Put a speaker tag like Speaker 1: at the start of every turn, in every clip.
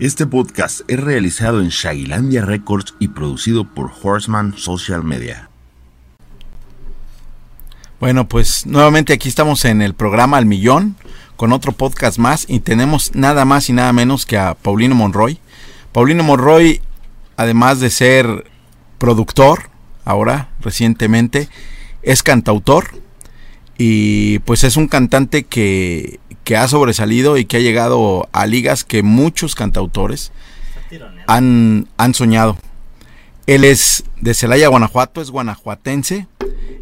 Speaker 1: Este podcast es realizado en Shagilandia Records y producido por Horseman Social Media.
Speaker 2: Bueno, pues nuevamente aquí estamos en el programa Al Millón con otro podcast más y tenemos nada más y nada menos que a Paulino Monroy. Paulino Monroy, además de ser productor, ahora recientemente, es cantautor y pues es un cantante que que ha sobresalido y que ha llegado a ligas que muchos cantautores han, han soñado. Él es de Celaya, Guanajuato, es guanajuatense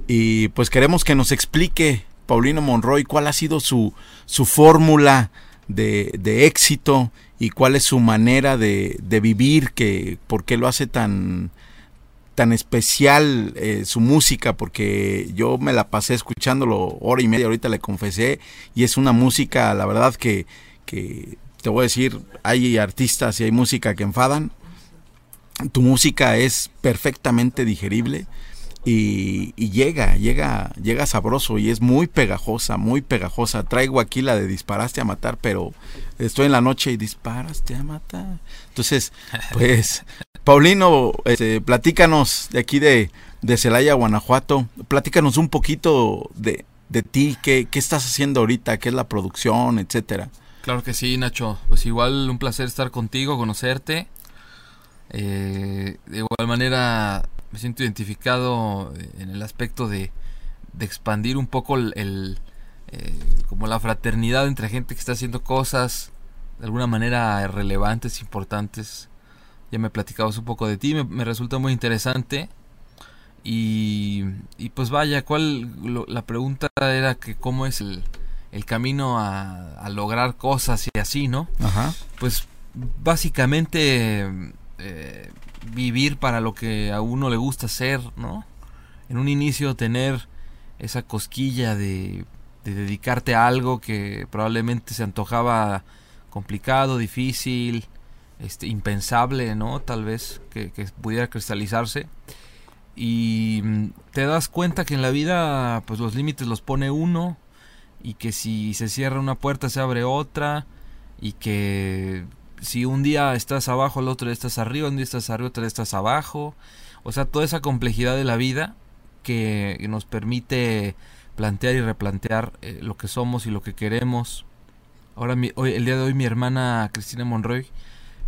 Speaker 2: y pues queremos que nos explique Paulino Monroy cuál ha sido su, su fórmula de, de, éxito y cuál es su manera de, de vivir, que, por qué lo hace tan, tan especial eh, su música porque yo me la pasé escuchándolo hora y media, ahorita le confesé, y es una música, la verdad que, que te voy a decir, hay artistas y hay música que enfadan, tu música es perfectamente digerible y, y, llega, llega, llega sabroso y es muy pegajosa, muy pegajosa. Traigo aquí la de disparaste a matar, pero estoy en la noche y disparaste a matar. Entonces, pues Paulino, este, platícanos de aquí de, de Celaya, Guanajuato, platícanos un poquito de, de ti, qué, qué estás haciendo ahorita, qué es la producción, etcétera.
Speaker 3: Claro que sí, Nacho. Pues igual un placer estar contigo, conocerte. Eh, de igual manera me siento identificado en el aspecto de, de expandir un poco el, eh, como la fraternidad entre gente que está haciendo cosas de alguna manera relevantes, importantes ya me platicabas un poco de ti, me, resulta muy interesante. Y, y pues vaya, ¿cuál? la pregunta era que cómo es el, el camino a, a, lograr cosas y así, ¿no?
Speaker 2: Ajá.
Speaker 3: Pues básicamente eh, vivir para lo que a uno le gusta hacer, ¿no? En un inicio tener esa cosquilla de, de dedicarte a algo que probablemente se antojaba complicado, difícil, este, impensable, ¿no? Tal vez que, pudiera cristalizarse. Y mm, te das cuenta que en la vida, pues los límites los pone uno. Y que si se cierra una puerta, se abre otra. Y que si un día estás abajo, el otro día estás arriba, un día estás arriba, otro día estás abajo. O sea, toda esa complejidad de la vida que nos permite plantear y replantear eh, lo que somos y lo que queremos. Ahora, hoy, el día de hoy, mi hermana Cristina Monroy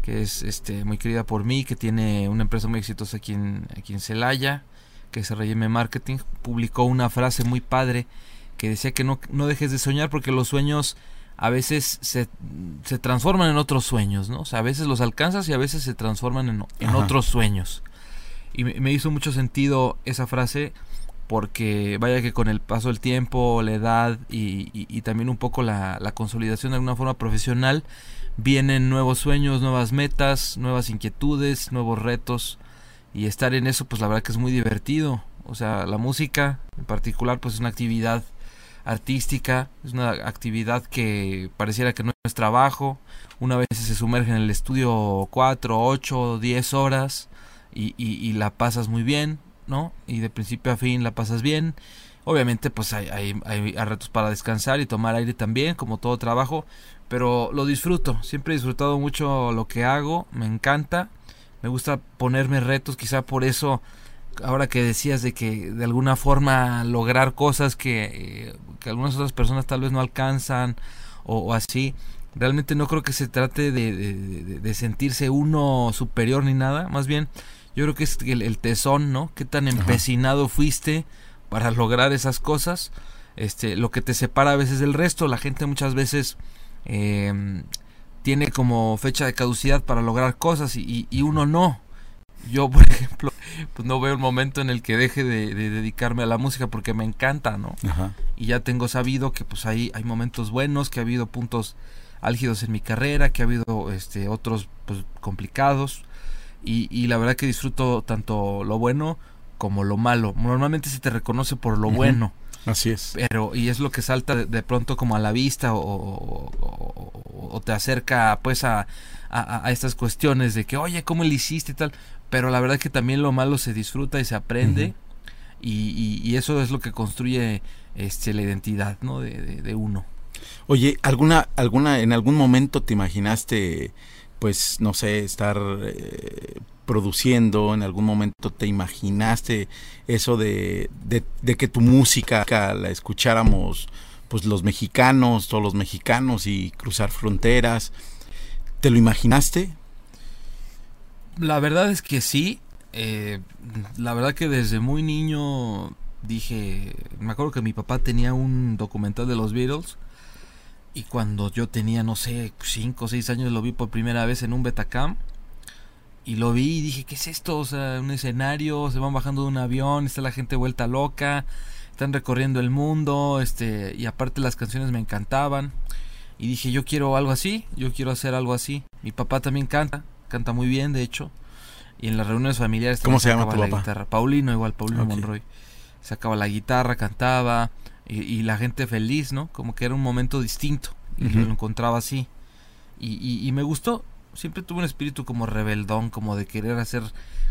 Speaker 3: que es este, muy querida por mí, que tiene una empresa muy exitosa aquí en, aquí en Celaya, que es R&M Marketing, publicó una frase muy padre que decía que no, no dejes de soñar porque los sueños a veces se, se transforman en otros sueños, ¿no? O sea, a veces los alcanzas y a veces se transforman en, en otros sueños. Y me, hizo mucho sentido esa frase porque vaya que con el paso del tiempo, la edad y, y, también un poco la, la consolidación de alguna forma profesional, vienen nuevos sueños, nuevas metas, nuevas inquietudes, nuevos retos y estar en eso pues la verdad que es muy divertido. O sea, la música en particular pues es una actividad artística, es una actividad que pareciera que no es trabajo. Una vez se sumerge en el estudio 4, 8, 10 horas y, y, la pasas muy bien, ¿no? Y de principio a fin la pasas bien. Obviamente pues hay, hay, hay retos para descansar y tomar aire también, como todo trabajo, pero lo disfruto, siempre he disfrutado mucho lo que hago, me encanta, me gusta ponerme retos, quizá por eso ahora que decías de que de alguna forma lograr cosas que, eh, que algunas otras personas tal vez no alcanzan o, así, realmente no creo que se trate de, de, sentirse uno superior ni nada, más bien yo creo que es el, el tesón, ¿no? Qué tan empecinado fuiste para lograr esas cosas, este, lo que te separa a veces del resto, la gente muchas veces eh, tiene como fecha de caducidad para lograr cosas y, uno no. Yo, por ejemplo, pues no veo el momento en el que deje de, dedicarme a la música porque me encanta, ¿no? Y ya tengo sabido que pues hay, hay momentos buenos, que ha habido puntos álgidos en mi carrera, que ha habido este, otros pues, complicados. Y, y, la verdad que disfruto tanto lo bueno como lo malo. Normalmente se te reconoce por lo bueno.
Speaker 2: Así es.
Speaker 3: Pero, y es lo que salta de, pronto como a la vista o, o, te acerca pues a, a, estas cuestiones de que, oye, ¿cómo le hiciste y tal? Pero la verdad es que también lo malo se disfruta y se aprende y, y, eso es lo que construye este, la identidad ¿no? de, de, uno.
Speaker 2: Oye, ¿alguna, alguna, en algún momento te imaginaste pues, no sé, estar eh, produciendo, en algún momento te imaginaste eso de, de, que tu música la escucháramos pues los mexicanos, todos los mexicanos y cruzar fronteras. ¿Te lo imaginaste?
Speaker 3: La verdad es que sí. Eh, la verdad que desde muy niño dije, me acuerdo que mi papá tenía un documental de los Beatles y cuando yo tenía, no sé, 5 o 6 años lo vi por primera vez en un Betacam y lo vi y dije, ¿qué es esto? O sea, un escenario, se van bajando de un avión, está la gente vuelta loca, están recorriendo el mundo, este, y aparte las canciones me encantaban. Y dije, yo quiero algo así, yo quiero hacer algo así. Mi papá también canta, canta muy bien, de hecho. Y en las reuniones familiares
Speaker 2: ¿Cómo se llama tu
Speaker 3: la
Speaker 2: papá?
Speaker 3: guitarra. Paulino, igual, Paulino Monroy. Sacaba la guitarra, cantaba, y, la gente feliz, ¿no? Como que era un momento distinto. Y lo encontraba así. Y, y me gustó. Siempre tuve un espíritu como rebeldón, como de querer hacer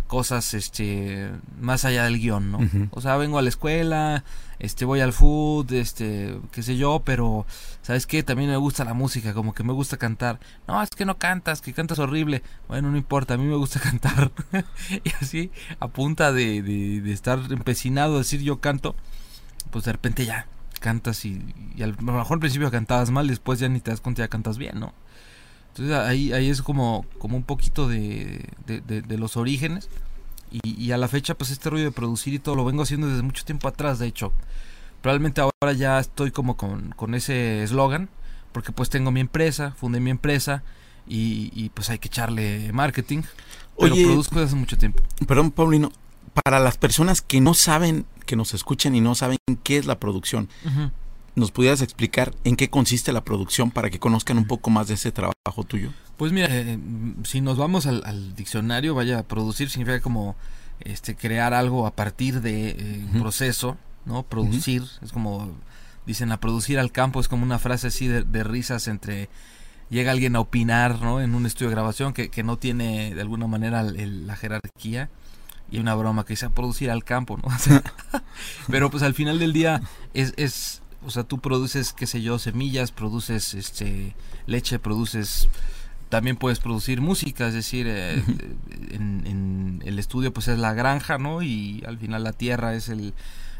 Speaker 3: cosas este más allá del guion, ¿no? O sea, vengo a la escuela, este voy al food, este, qué sé yo, pero ¿sabes qué? También me gusta la música, como que me gusta cantar. No, es que no cantas, que cantas horrible. Bueno, no importa, a mí me gusta cantar. y así, a punta de, de, estar empecinado a decir yo canto, pues de repente ya cantas y, y a lo mejor al principio cantabas mal, después ya ni te das cuenta ya cantas bien, ¿no? Entonces ahí, ahí es como, como un poquito de, de, los orígenes. Y, a la fecha, pues este rollo de producir y todo lo vengo haciendo desde mucho tiempo atrás, de hecho. Probablemente ahora ya estoy como con, con ese eslogan, porque pues tengo mi empresa, fundé mi empresa y, y pues hay que echarle marketing. Pero produzco desde hace mucho tiempo.
Speaker 2: Perdón, Paulino, para las personas que no saben, que nos escuchan y no saben qué es la producción, ¿Nos pudieras explicar en qué consiste la producción para que conozcan un poco más de ese trabajo tuyo?
Speaker 3: Pues mira, eh, si nos vamos al, diccionario, vaya, producir significa como este crear algo a partir de eh, un proceso, ¿no? Producir, es como dicen a producir al campo, es como una frase así de, risas entre llega alguien a opinar, ¿no? En un estudio de grabación que, que no tiene de alguna manera la jerarquía y una broma que dice a producir al campo, ¿no? pero pues al final del día es, es o sea, tú produces, qué sé yo, semillas, produces este leche, produces también puedes producir música, es decir, eh, en, el estudio pues es la granja, ¿no? Y al final la tierra es el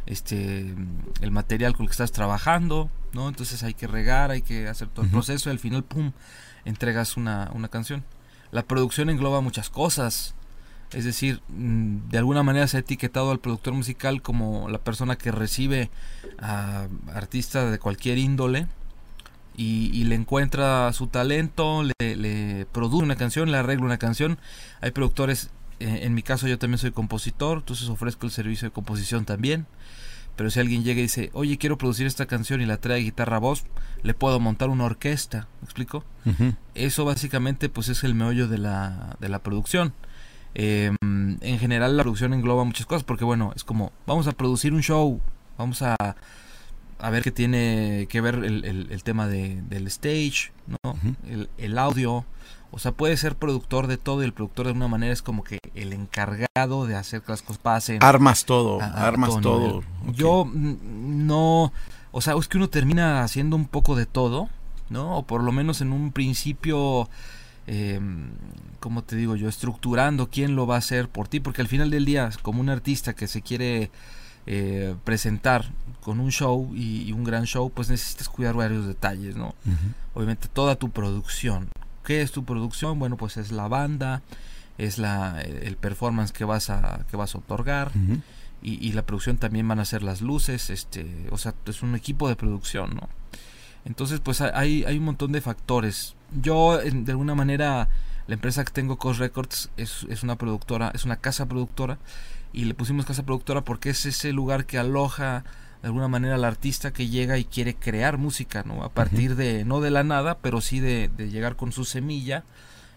Speaker 3: este el material con el que estás trabajando, ¿no? Entonces hay que regar, hay que hacer todo el proceso y al final pum, entregas una, una canción. La producción engloba muchas cosas. Es decir, mm, de alguna manera se ha etiquetado al productor musical como la persona que recibe a artistas de cualquier índole y, le encuentra su talento, le, produce una canción, le arregla una canción. Hay productores, eh, en mi caso yo también soy compositor, entonces ofrezco el servicio de composición también. Pero si alguien llega y dice, oye, quiero producir esta canción y la trae guitarra voz, le puedo montar una orquesta, ¿me explico? Eso básicamente pues es el meollo de la, de la producción. Em, en general la producción engloba muchas cosas porque bueno, es como vamos a producir un show, vamos a, a ver qué tiene que ver el, tema de, del stage, ¿no? el, audio. O sea, puede ser productor de todo y el productor de una manera es como que el encargado de hacer que las cosas pasen.
Speaker 2: Armas todo, armas todo.
Speaker 3: Yo no, o sea, es que uno termina haciendo un poco de todo, ¿no? O por lo menos en un principio eh, como te digo yo, estructurando quién lo va a hacer por ti, porque al final del día, como un artista que se quiere eh, presentar con un show y, un gran show, pues necesitas cuidar varios detalles, ¿no? Obviamente toda tu producción. ¿Qué es tu producción? Bueno, pues es la banda, es la, el performance que vas a, que vas a otorgar. y, y, la producción también van a ser las luces, este, o sea, es un equipo de producción, ¿no? Entonces, pues hay, hay un montón de factores. Yo, de alguna manera, la empresa que tengo, Cost Records, es, es una productora, es una casa productora. Y le pusimos casa productora porque es ese lugar que aloja de alguna manera al artista que llega y quiere crear música, ¿no? A partir de, no de la nada, pero sí de, llegar con su semilla.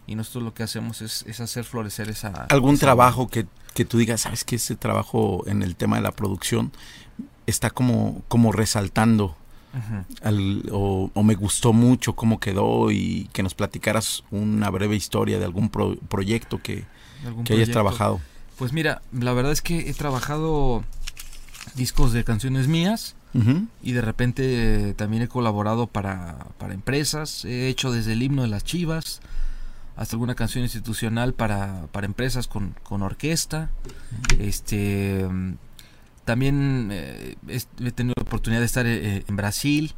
Speaker 3: Y nosotros lo que hacemos es, es hacer florecer esa...
Speaker 2: ¿Algún trabajo que, que tú digas, sabes que ese trabajo en el tema de la producción está como, como resaltando o, me gustó mucho cómo quedó y que nos platicaras una breve historia de algún proyecto que, hayas trabajado.
Speaker 3: Pues mira, la verdad es que he trabajado discos de canciones mías y de repente también he colaborado para, para empresas. He hecho desde el himno de las chivas hasta alguna canción institucional para, para empresas con, con orquesta. Este también eh, he tenido la oportunidad de estar eh, en Brasil,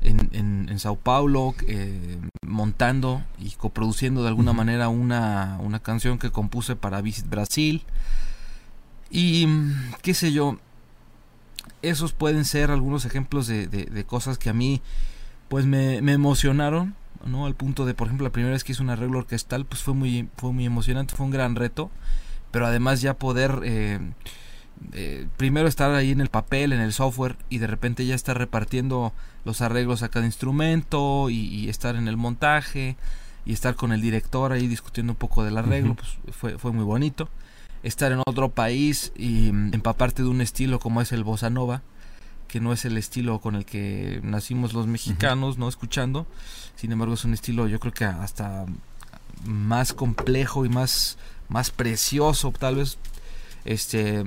Speaker 3: en, en, Sao Paulo, eh, montando y coproduciendo de alguna manera una, una, canción que compuse para Visit Brasil. Y qué sé yo, esos pueden ser algunos ejemplos de, de, cosas que a mí pues me, me, emocionaron, ¿no? Al punto de, por ejemplo, la primera vez que hice un arreglo orquestal, pues fue muy, fue muy emocionante, fue un gran reto, pero además ya poder... Eh, eh, primero estar ahí en el papel, en el software y de repente ya estar repartiendo los arreglos a cada instrumento y, estar en el montaje y estar con el director ahí discutiendo un poco del arreglo, pues fue, fue muy bonito. Estar en otro país y mm, empaparte de un estilo como es el bossa nova, que no es el estilo con el que nacimos los mexicanos, no escuchando. Sin embargo, es un estilo yo creo que hasta más complejo y más más precioso tal vez este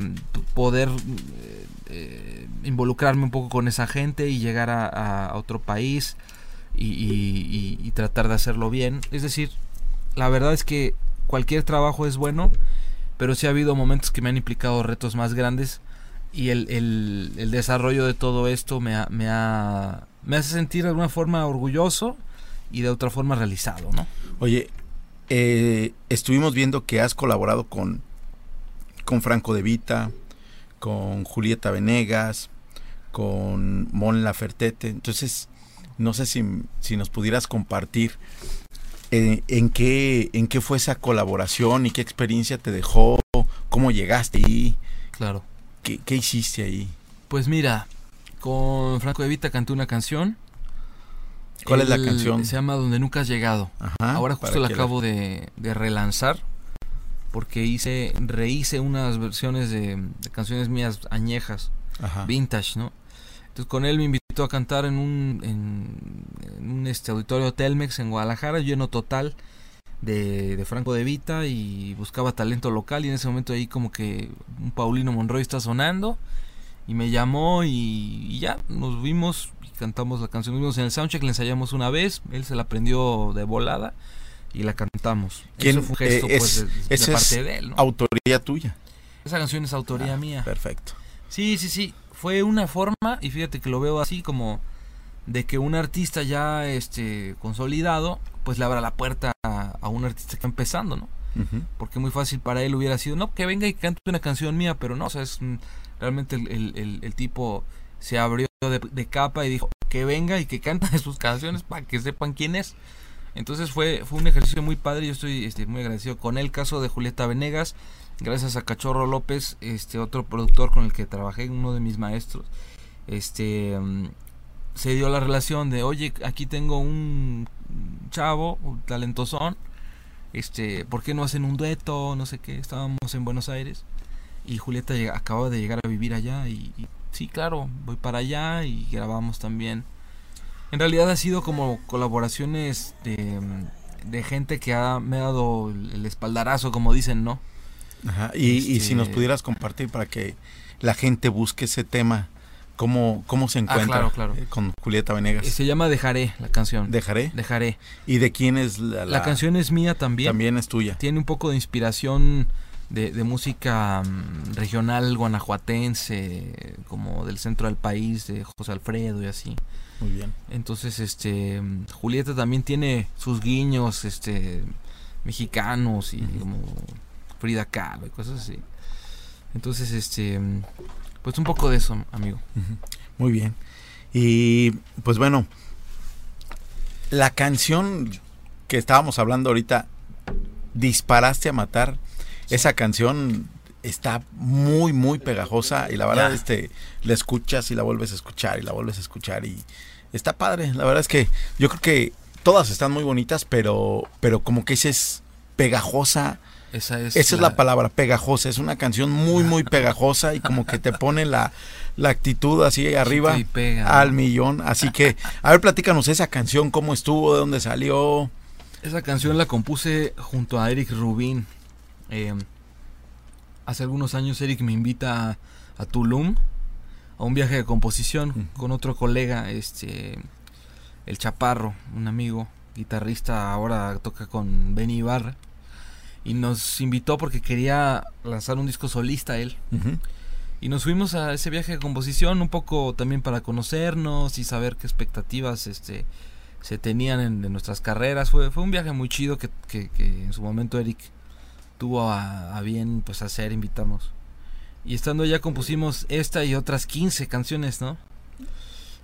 Speaker 3: poder eh, eh, involucrarme un poco con esa gente y llegar a, otro país y, tratar de hacerlo bien. Es decir, la verdad es que cualquier trabajo es bueno, pero sí ha habido momentos que me han implicado retos más grandes y el, el, desarrollo de todo esto me, me, ha, me hace sentir de alguna forma orgulloso y de otra forma realizado, ¿no?
Speaker 2: Oye, eh, estuvimos viendo que has colaborado con con Franco De Vita, con Julieta Venegas, con Mon Lafertete. Entonces, no sé si, nos pudieras compartir eh, en, qué, en qué fue esa colaboración y qué experiencia te dejó, cómo llegaste ahí.
Speaker 3: Claro.
Speaker 2: ¿Qué, hiciste ahí?
Speaker 3: Pues mira, con Franco De Vita canté una canción.
Speaker 2: ¿Cuál es la canción?
Speaker 3: Se llama Donde Nunca Has Llegado. Ahora justo la acabo de, de relanzar porque hice, rehice unas versiones de, canciones mías añejas, vintage, ¿no? Entonces con él me invitó a cantar en un, en, un este auditorio Telmex en Guadalajara, lleno total de, de, Franco de Vita y buscaba talento local y en ese momento ahí como que un Paulino Monroy está sonando y me llamó y, ya nos vimos y cantamos la canción, nos vimos en el soundcheck, le ensayamos una vez, él se la aprendió de volada y la cantamos.
Speaker 2: Eso fue un gesto eh, pues, de, parte de él. Autoría tuya.
Speaker 3: Esa canción es autoría
Speaker 2: ah,
Speaker 3: mía.
Speaker 2: Perfecto.
Speaker 3: Sí, sí, sí. Fue una forma, y fíjate que lo veo así como de que un artista ya este consolidado, pues le abra la puerta a, un artista que está empezando, ¿no? Porque muy fácil para él hubiera sido, no, que venga y cante una canción mía, pero no, o sea, es, realmente el, tipo se abrió de, de, capa y dijo, que venga y que cante sus canciones para que sepan quién es. Entonces fue, fue un ejercicio muy padre, yo estoy este, muy agradecido con el caso de Julieta Venegas, gracias a Cachorro López, este otro productor con el que trabajé, uno de mis maestros, este mm, se dio la relación de, oye, aquí tengo un chavo, un talentosón, este, ¿por qué no hacen un dueto? No sé qué, estábamos en Buenos Aires y Julieta acaba de llegar a vivir allá y sí, claro, voy para allá y grabamos también en realidad ha sido como colaboraciones de, de gente que ha, me ha dado el espaldarazo, como dicen, ¿no?
Speaker 2: Ajá. Y, y si nos este pudieras compartir para que la gente busque ese tema, ¿cómo, cómo se ah, encuentra
Speaker 3: claro,
Speaker 2: eh, con Julieta Venegas?
Speaker 3: Se llama Dejaré, la canción.
Speaker 2: ¿Dejaré?
Speaker 3: Dejaré.
Speaker 2: ¿Y de quién es la,
Speaker 3: la... canción es mía también.
Speaker 2: También es tuya.
Speaker 3: Tiene un poco de inspiración de, de música mm, regional guanajuatense, como del centro del país, de José Alfredo y así.
Speaker 2: Muy bien.
Speaker 3: Entonces, este, Julieta también tiene sus guiños, este, mexicanos y como Frida Kahlo y cosas así. Entonces, este, pues un poco de eso, amigo.
Speaker 2: Muy bien. Y pues bueno, la canción que estábamos hablando ahorita, Disparaste a matar, esa canción está muy, muy pegajosa y la verdad, este, la escuchas y la vuelves a escuchar y la vuelves a escuchar y está padre. La verdad es que yo creo que todas están muy bonitas, pero, pero como que esa es pegajosa.
Speaker 3: Esa es,
Speaker 2: esa es la palabra, pegajosa. Es una canción muy, muy pegajosa y como que te pone la, la actitud así arriba al millón. Así que, a ver, platícanos esa canción, cómo estuvo, de dónde salió.
Speaker 3: Esa canción la compuse junto a Eric Rubin. Eh, hace algunos años Eric me invita a, Tulum a un viaje de composición con otro colega, este el Chaparro, un amigo guitarrista, ahora toca con Benny Ibarra. Y nos invitó porque quería lanzar un disco solista él. Y nos fuimos a ese viaje de composición un poco también para conocernos y saber qué expectativas este, se tenían en, nuestras carreras. Fue, fue un viaje muy chido que, que- que en su momento Eric tuvo a, a bien pues hacer, invitarnos. Y estando allá compusimos esta y otras 15 canciones, ¿no?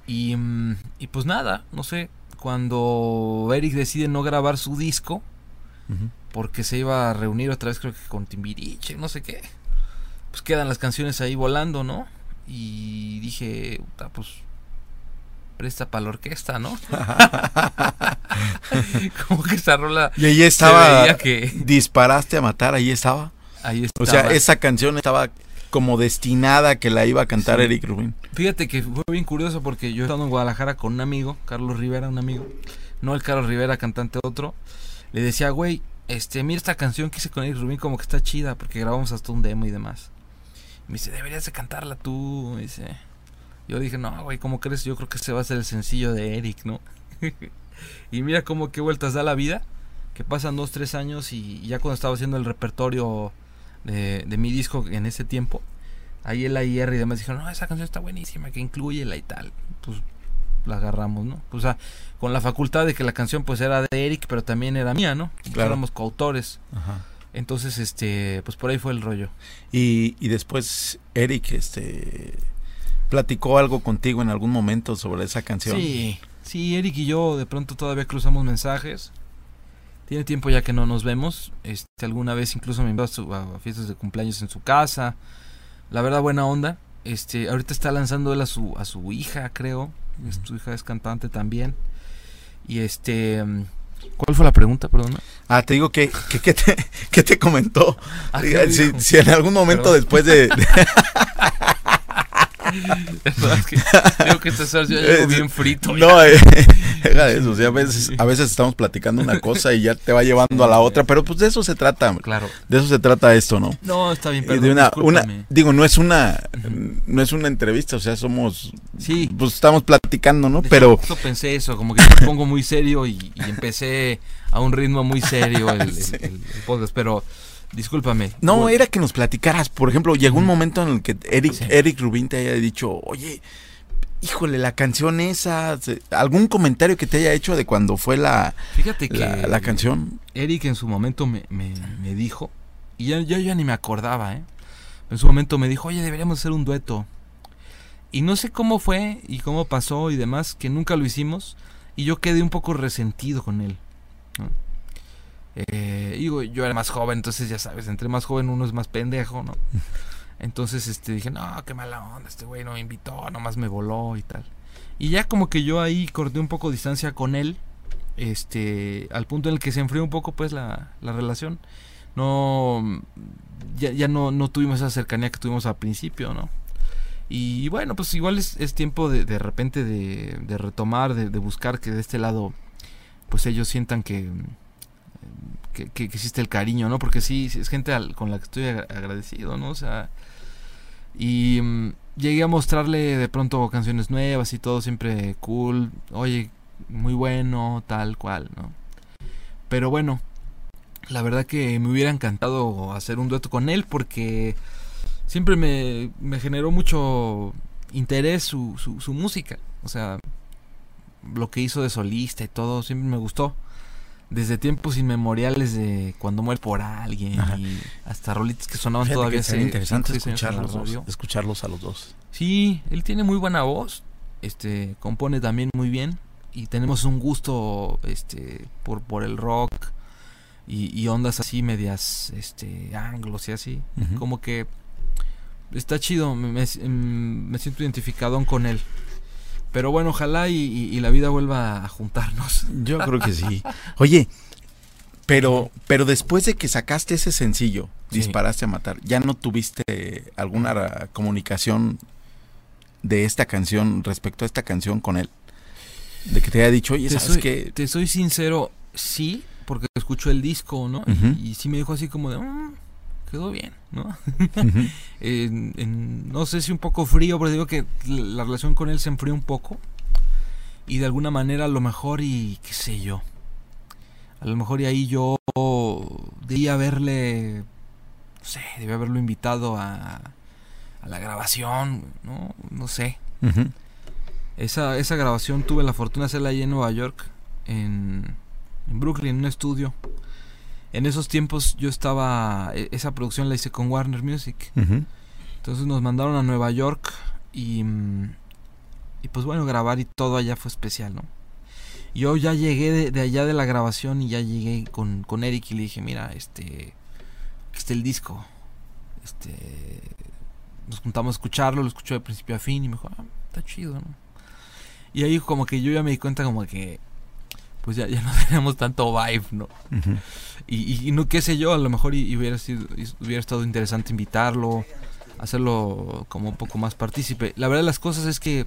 Speaker 3: Y, mm, y pues nada, no sé, cuando Eric decide no grabar su disco, porque se iba a reunir otra vez creo que con Timbiriche, no sé qué. Pues quedan las canciones ahí volando, ¿no? Y dije, "Puta, pues presta para la orquesta, ¿no? Como que esa rola
Speaker 2: Y ahí estaba.
Speaker 3: que
Speaker 2: Disparaste a matar, ahí estaba.
Speaker 3: ahí
Speaker 2: O
Speaker 3: estaba.
Speaker 2: sea, esa canción estaba como destinada a que la iba a cantar
Speaker 3: Sí.
Speaker 2: Eric Rubin.
Speaker 3: Fíjate que fue bien curioso porque yo estando en Guadalajara con un amigo, Carlos Rivera, un amigo, no el Carlos Rivera, cantante otro, le decía, güey, este, mira esta canción que hice con Eric Rubin como que está chida porque grabamos hasta un demo y demás. Me dice, deberías de cantarla tú, me dice. Yo dije, no, güey, ¿cómo crees? Yo creo que ese va a ser el sencillo de Eric, ¿no? y mira cómo qué vueltas da la vida, que pasan dos, tres años y, ya cuando estaba haciendo el repertorio de, de mi disco en ese tiempo, ahí el IR y demás dijeron, no, esa canción está buenísima, que incluyela y tal. Pues la agarramos, ¿no? O sea, con la facultad de que la canción pues era de Eric, pero también era mía, ¿no?
Speaker 2: Claro.
Speaker 3: Éramos coautores.
Speaker 2: Ajá.
Speaker 3: Entonces, este, pues por ahí fue el rollo.
Speaker 2: Y, y después Eric, este, platicó algo contigo en algún momento sobre esa canción.
Speaker 3: Sí, sí, Eric y yo de pronto todavía cruzamos mensajes. Tiene tiempo ya que no nos vemos. Este, alguna vez incluso me invitó a, a fiestas de cumpleaños en su casa. La verdad, buena onda. Este, ahorita está lanzando él a su, a su hija, creo. Su hija es cantante también. Y este, ¿cuál fue la pregunta, perdona?
Speaker 2: Ah, te digo que, que, que te, que te comentó.
Speaker 3: Ah,
Speaker 2: Diga,
Speaker 3: ¿qué
Speaker 2: si, en algún momento
Speaker 3: Perdón.
Speaker 2: después de,
Speaker 3: que digo que este ser yo
Speaker 2: Eh,
Speaker 3: llego bien frito.
Speaker 2: No, eh, deja de eso, o sea, a veces, a veces estamos platicando una cosa y ya te va llevando a la otra, pero pues de eso se trata,
Speaker 3: Claro.
Speaker 2: de eso se trata esto, ¿no?
Speaker 3: No, está bien, perdón,
Speaker 2: de una, una, digo, no es una, no es una entrevista, o sea, somos,
Speaker 3: Sí.
Speaker 2: pues estamos platicando, ¿no?
Speaker 3: De
Speaker 2: Pero,
Speaker 3: justo pensé eso, como que me pongo muy serio y, y empecé a un ritmo muy serio el, el-
Speaker 2: Sí.
Speaker 3: el- el podcast, pero discúlpame.
Speaker 2: no, era que nos platicaras, por ejemplo, llegó un momento en el que Eric,
Speaker 3: Sí.
Speaker 2: Eric Rubin te haya dicho, oye, híjole, la canción esa, algún comentario que te haya hecho de cuando fue la,
Speaker 3: Fíjate que
Speaker 2: la, la canción.
Speaker 3: Eric en su momento me, me- me dijo, y ya, yo ya ni me acordaba, ¿eh? En su momento me dijo, oye, deberíamos hacer un dueto. Y no sé cómo fue y cómo pasó y demás, que nunca lo hicimos. Y yo quedé un poco resentido con él. ¿no? Eh, digo, yo era más joven, entonces ya sabes, entre más joven uno es más pendejo, ¿no? Entonces este, dije, no, qué mala onda, este güey no me invitó, nomás me voló y tal. Y ya como que yo ahí corté un poco distancia con él, este, al punto en el que se enfrió un poco pues la, la relación. No, ya, ya no, no tuvimos esa cercanía que tuvimos al principio, ¿no? Y bueno, pues igual es, es tiempo de, de repente de, de retomar, de, de buscar que de este lado, pues ellos sientan que, que, existe el cariño, ¿no? Porque sí, es gente con la que estoy agra- agradecido, ¿no? O sea, y mm, llegué a mostrarle de pronto canciones nuevas y todo, siempre cool, oye, muy bueno, tal cual, ¿no? Pero bueno, la verdad que me hubiera encantado hacer un dueto con él porque siempre me, me generó mucho interés su, su, su música. O sea, lo que hizo de solista y todo, siempre me gustó. Desde tiempos inmemoriales de cuando muere por alguien
Speaker 2: Ajá.
Speaker 3: y hasta rolitas que sonaban
Speaker 2: Fíjate
Speaker 3: todavía
Speaker 2: sería interesante escucharlos,
Speaker 3: radio.
Speaker 2: escucharlos a los dos.
Speaker 3: Sí, él tiene muy buena voz, este, compone también muy bien y tenemos un gusto, este, por, por el rock y, y ondas así medias, este, anglos y así, como que está chido, me, me, me siento identificado con él. Pero bueno, ojalá y, y- y la vida vuelva a juntarnos.
Speaker 2: Yo creo que sí. Oye, pero, pero después de que sacaste ese sencillo,
Speaker 3: Sí.
Speaker 2: disparaste a matar, ¿ya no tuviste alguna comunicación de esta canción respecto a esta canción con él? De que te haya dicho, oye,
Speaker 3: Te
Speaker 2: ¿sabes
Speaker 3: soy,
Speaker 2: qué?
Speaker 3: te soy sincero, sí, porque escucho el disco, ¿no? Y, sí me dijo así como de, "Mm, quedó bien, ¿no? En- no sé si un poco frío, pero digo que la relación con él se enfrió un poco. Y de alguna manera a lo mejor y qué sé yo. A lo mejor y ahí yo debía haberle, no sé, debía haberlo invitado a, a la grabación, ¿no? No sé. Esa, esa grabación tuve la fortuna de hacerla ahí en Nueva York, en, en Brooklyn, en un estudio. En esos tiempos yo estaba, e- esa producción la hice con Warner Music. Entonces nos mandaron a Nueva York y, mm, y pues bueno, grabar y todo allá fue especial, ¿no? Yo ya llegué de, de allá de la grabación y ya llegué con, con Eric y le dije, mira, este, aquí está el disco. Este, nos juntamos a escucharlo, lo escuchó de principio a fin y me dijo, ah, está chido, ¿no? Y ahí como que yo ya me di cuenta como que, pues ya, ya no teníamos tanto vibe, ¿no?
Speaker 2: Ujú.
Speaker 3: Y, y- y no, qué sé yo, a lo mejor y, y hubiera, sido, hubiera estado interesante invitarlo, hacerlo como un poco más partícipe. La verdad de las cosas es que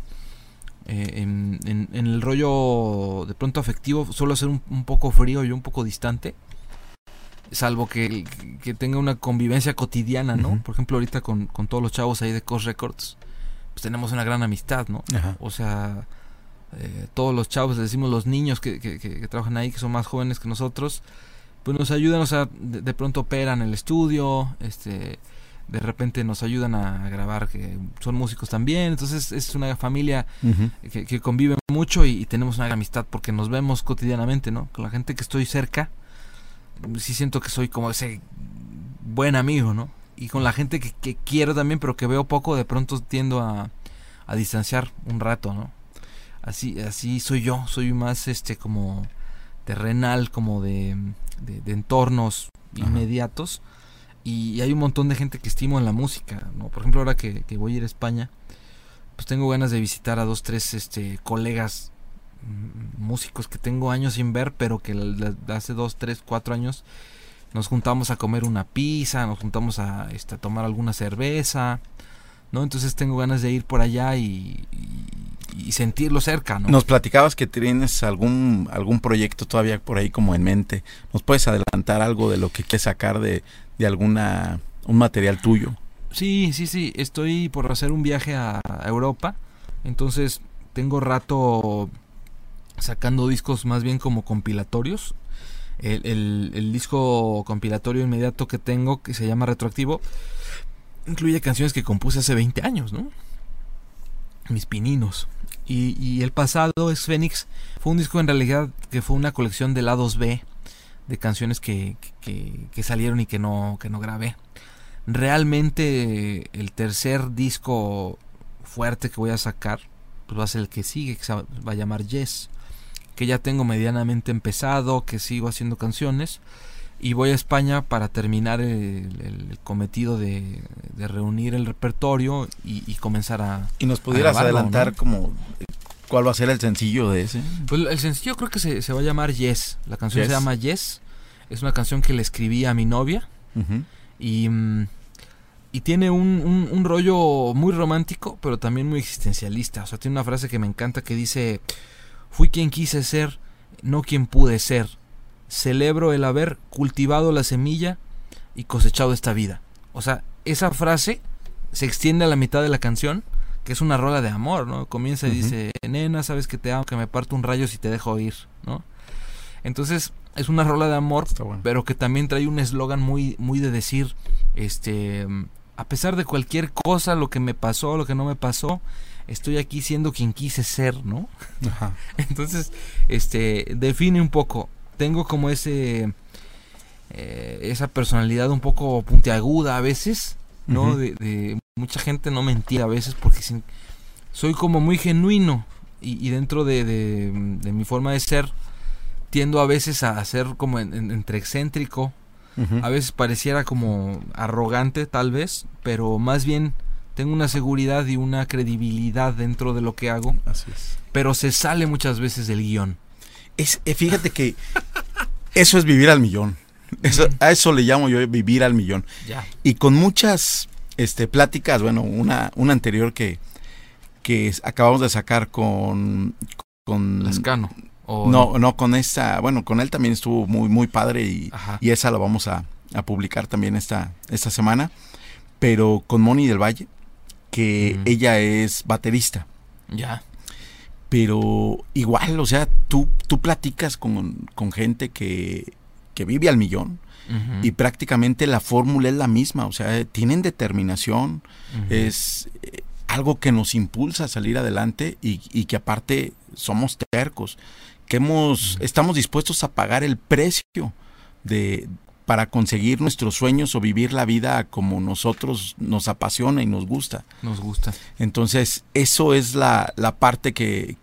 Speaker 3: eh, en, en- en el rollo de pronto afectivo suelo ser un, un poco frío y un poco distante. Salvo que, que tenga una convivencia cotidiana, ¿no? Por ejemplo, ahorita con, con todos los chavos ahí de Coast Records, pues tenemos una gran amistad, ¿no? O sea, eh, todos los chavos, les decimos los niños que, que- que- que trabajan ahí, que son más jóvenes que nosotros, pues nos ayudan, o sea, de, de pronto operan el estudio, este, de repente nos ayudan a grabar, que son músicos también, entonces es una familia que, que convive mucho y, y tenemos una gran amistad porque nos vemos cotidianamente, ¿no? Con la gente que estoy cerca, sí siento que soy como ese buen amigo, ¿no? Y con la gente que, que quiero también, pero que veo poco, de pronto tiendo a, a distanciar un rato, ¿no? Así, así soy yo, soy más este como terrenal, como de, de, de entornos
Speaker 2: Ajá.
Speaker 3: inmediatos. Y hay un montón de gente que estimo en la música, ¿no? Por ejemplo, ahora que, que voy a ir a España, pues tengo ganas de visitar a dos, tres este, colegas mm, músicos que tengo años sin ver, pero que la- la- hace dos, tres, cuatro años nos juntamos a comer una pizza, nos juntamos a, este, a tomar alguna cerveza, ¿no? Entonces tengo ganas de ir por allá y, y- y sentirlo cerca, ¿no?
Speaker 2: Nos platicabas que tienes algún algún proyecto todavía por ahí como en mente. ¿Nos puedes adelantar algo de lo que quieres sacar de, de alguna un material tuyo?
Speaker 3: Sí, sí, sí. Estoy por hacer un viaje a a Europa. Entonces tengo rato sacando discos más bien como compilatorios. El, el- el disco compilatorio inmediato que tengo, que se llama Retroactivo, incluye canciones que compuse hace 20 años, ¿no? Mis pininos. Y, y el pasado es Phoenix. Fue un disco en realidad que fue una colección de lados B de canciones que, salieron y que no, que no grabé realmente el tercer disco fuerte que voy a sacar pues va a ser el que sigue, que se va va a llamar Yes, que ya tengo medianamente empezado, que sigo haciendo canciones y voy a España para terminar el, cometido de, de reunir el repertorio y, y comenzar a...
Speaker 2: Y nos pudieras
Speaker 3: grabarlo,
Speaker 2: adelantar
Speaker 3: ¿no?
Speaker 2: como cuál va a ser el sencillo de ese.
Speaker 3: Pues el sencillo creo que se, se va a llamar Yes, la canción
Speaker 2: Yes.
Speaker 3: se llama Yes, es una canción que le escribí a mi novia. Y, mm, y tiene un, un- un rollo muy romántico, pero también muy existencialista. O sea, tiene una frase que me encanta que dice, fui quien quise ser, no quien pude ser. Celebro el haber cultivado la semilla y cosechado esta vida. O sea, esa frase se extiende a la mitad de la canción, que es una rola de amor, ¿no? Comienza y dice, nena, sabes que te amo, que me parto un rayo si te dejo ir, ¿no? Entonces, es una rola de amor,
Speaker 2: bueno.
Speaker 3: pero que también trae un eslogan muy, muy de decir, este, a pesar de cualquier cosa, lo que me pasó, lo que no me pasó, estoy aquí siendo quien quise ser, ¿no?
Speaker 2: Ajá.
Speaker 3: Entonces, este, define un poco. Tengo como ese, eh, esa personalidad un poco puntiaguda a veces, ¿no? De, de- mucha gente no mentía a veces porque sin- soy como muy genuino y, y dentro de, de- de mi forma de ser tiendo a veces a ser como en- en- entre excéntrico, a veces pareciera como arrogante tal vez, pero más bien tengo una seguridad y una credibilidad dentro de lo que hago,
Speaker 2: Así es.
Speaker 3: pero se sale muchas veces del guion.
Speaker 2: Es, eh, fíjate que eso es vivir al millón. Eso, a eso le llamo yo vivir al millón.
Speaker 3: Ya.
Speaker 2: Y con muchas este, pláticas, bueno, una, una anterior que, que acabamos de sacar con... con
Speaker 3: Lascano. o-
Speaker 2: no, no, con esta, bueno, con él también estuvo muy, muy padre y, y esa la vamos a, a publicar también esta, esta semana. Pero con Moni del Valle, que ella es baterista.
Speaker 3: Ya.
Speaker 2: Pero igual, o sea, tú, tú platicas con, con gente que, que vive al millón y prácticamente la fórmula es la misma, o sea, tienen determinación, es eh, algo que nos impulsa a salir adelante y, y que aparte somos tercos, que hemos, estamos dispuestos a pagar el precio de, para conseguir nuestros sueños o vivir la vida como nosotros nos apasiona y nos gusta.
Speaker 3: Nos gusta.
Speaker 2: Entonces, eso es la, la parte que,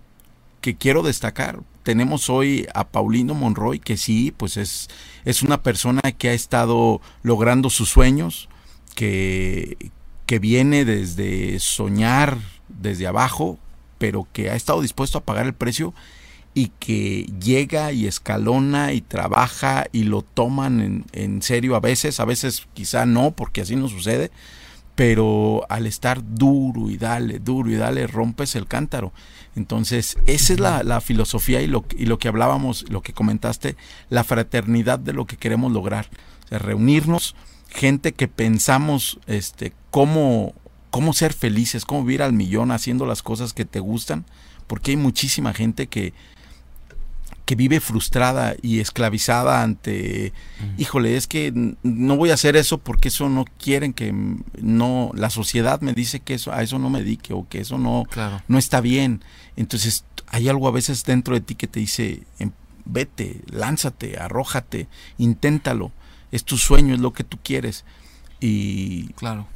Speaker 2: que quiero destacar. Tenemos hoy a Paulino Monroy, que sí, pues es, es una persona que ha estado logrando sus sueños, que, que viene desde soñar desde abajo, pero que ha estado dispuesto a pagar el precio y que llega y escalona y trabaja y lo toman en, en, serio a veces, a veces quizá no, porque así no sucede, pero al estar duro y dale, duro y dale, rompes el cántaro. Entonces, esa es la, la filosofía y lo, y lo que hablábamos, lo que comentaste, la fraternidad de lo que queremos lograr. O sea, reunirnos, gente que pensamos este, cómo, cómo ser felices, cómo vivir al millón haciendo las cosas que te gustan, porque hay muchísima gente que, que vive frustrada y esclavizada ante, híjole, es que no voy a hacer eso porque eso no quieren que no, la sociedad me dice que eso, a eso no me dedique o que eso no, no está bien. Entonces hay algo a veces dentro de ti que te dice, em, vete, lánzate, arrójate, inténtalo, es tu sueño, es lo que tú quieres. Y,
Speaker 3: claro.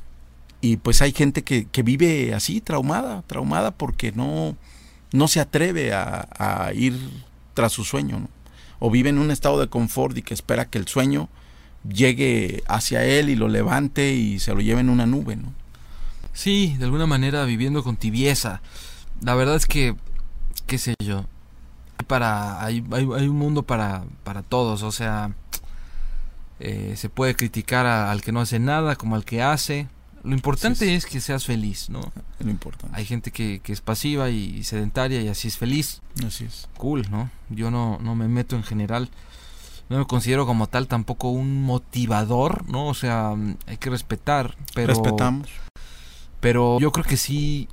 Speaker 2: y pues hay gente que, que vive así, traumada, traumada porque no, no se atreve a, a ir tras su sueño, o vive en un estado de confort y que espera que el sueño llegue hacia él y lo levante y se lo lleve en una nube, ¿no?
Speaker 3: Sí, de alguna manera viviendo con tibieza. La verdad es que, qué sé yo, para, hay, un mundo para, para todos, o sea, eh, se puede criticar al que no hace nada como al que hace. Lo importante es. es. que seas feliz, ¿no?
Speaker 2: Lo importante.
Speaker 3: Hay gente que, que, es pasiva y sedentaria y así es feliz.
Speaker 2: Así es.
Speaker 3: Cool, ¿no? Yo no, no me meto en general. No me considero como tal tampoco un motivador, ¿no? O sea, hay que respetar, pero...
Speaker 2: Respetamos.
Speaker 3: Pero yo creo que sí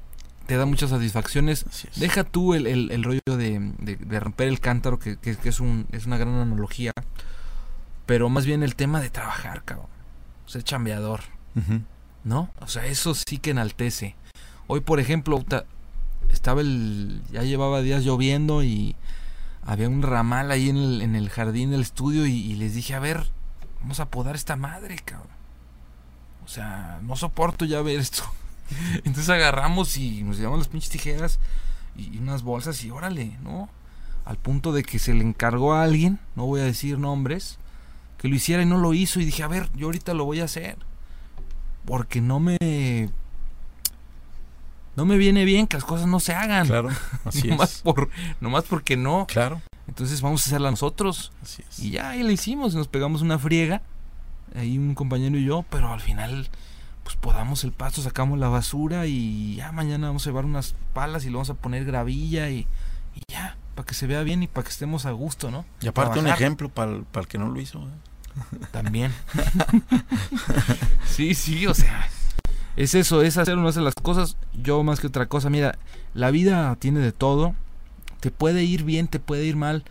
Speaker 3: te da muchas satisfacciones. Deja tú el, el, el rollo de, de, de, romper el cántaro, que, que, que, es, un, es una gran analogía. Pero más bien el tema de trabajar, cabrón. Ser chambeador.
Speaker 2: Uh -huh.
Speaker 3: ¿No? O sea, eso sí que enaltece. Hoy, por ejemplo, estaba el. Ya llevaba días lloviendo y había un ramal ahí en el, en el jardín del estudio y, les dije, a ver, vamos a podar esta madre, cabrón. O sea, no soporto ya ver esto. Entonces agarramos y nos llevamos las pinches tijeras y, y unas bolsas y órale, ¿no? Al punto de que se le encargó a alguien, no voy a decir nombres, que lo hiciera y no lo hizo y dije, a ver, yo ahorita lo voy a hacer porque no me no me viene bien que las cosas no se hagan.
Speaker 2: Claro, así
Speaker 3: nomás
Speaker 2: es.
Speaker 3: Por, nomás porque no.
Speaker 2: Claro.
Speaker 3: Entonces vamos a hacerla nosotros.
Speaker 2: Así es.
Speaker 3: Y ya ahí la hicimos, nos pegamos una friega, ahí un compañero y yo, pero al final pues podamos el pasto, sacamos la basura y ya mañana vamos a llevar unas palas y le vamos a poner gravilla y, y ya, para que se vea bien y para que estemos a gusto, ¿no?
Speaker 2: Y aparte Trabajar. un ejemplo para el, para el que no lo hizo. ¿eh?
Speaker 3: También. sí, sí, o sea, es eso, es hacer o no hacer las cosas. Yo más que otra cosa, mira, la vida tiene de todo. Te puede ir bien, te puede ir mal.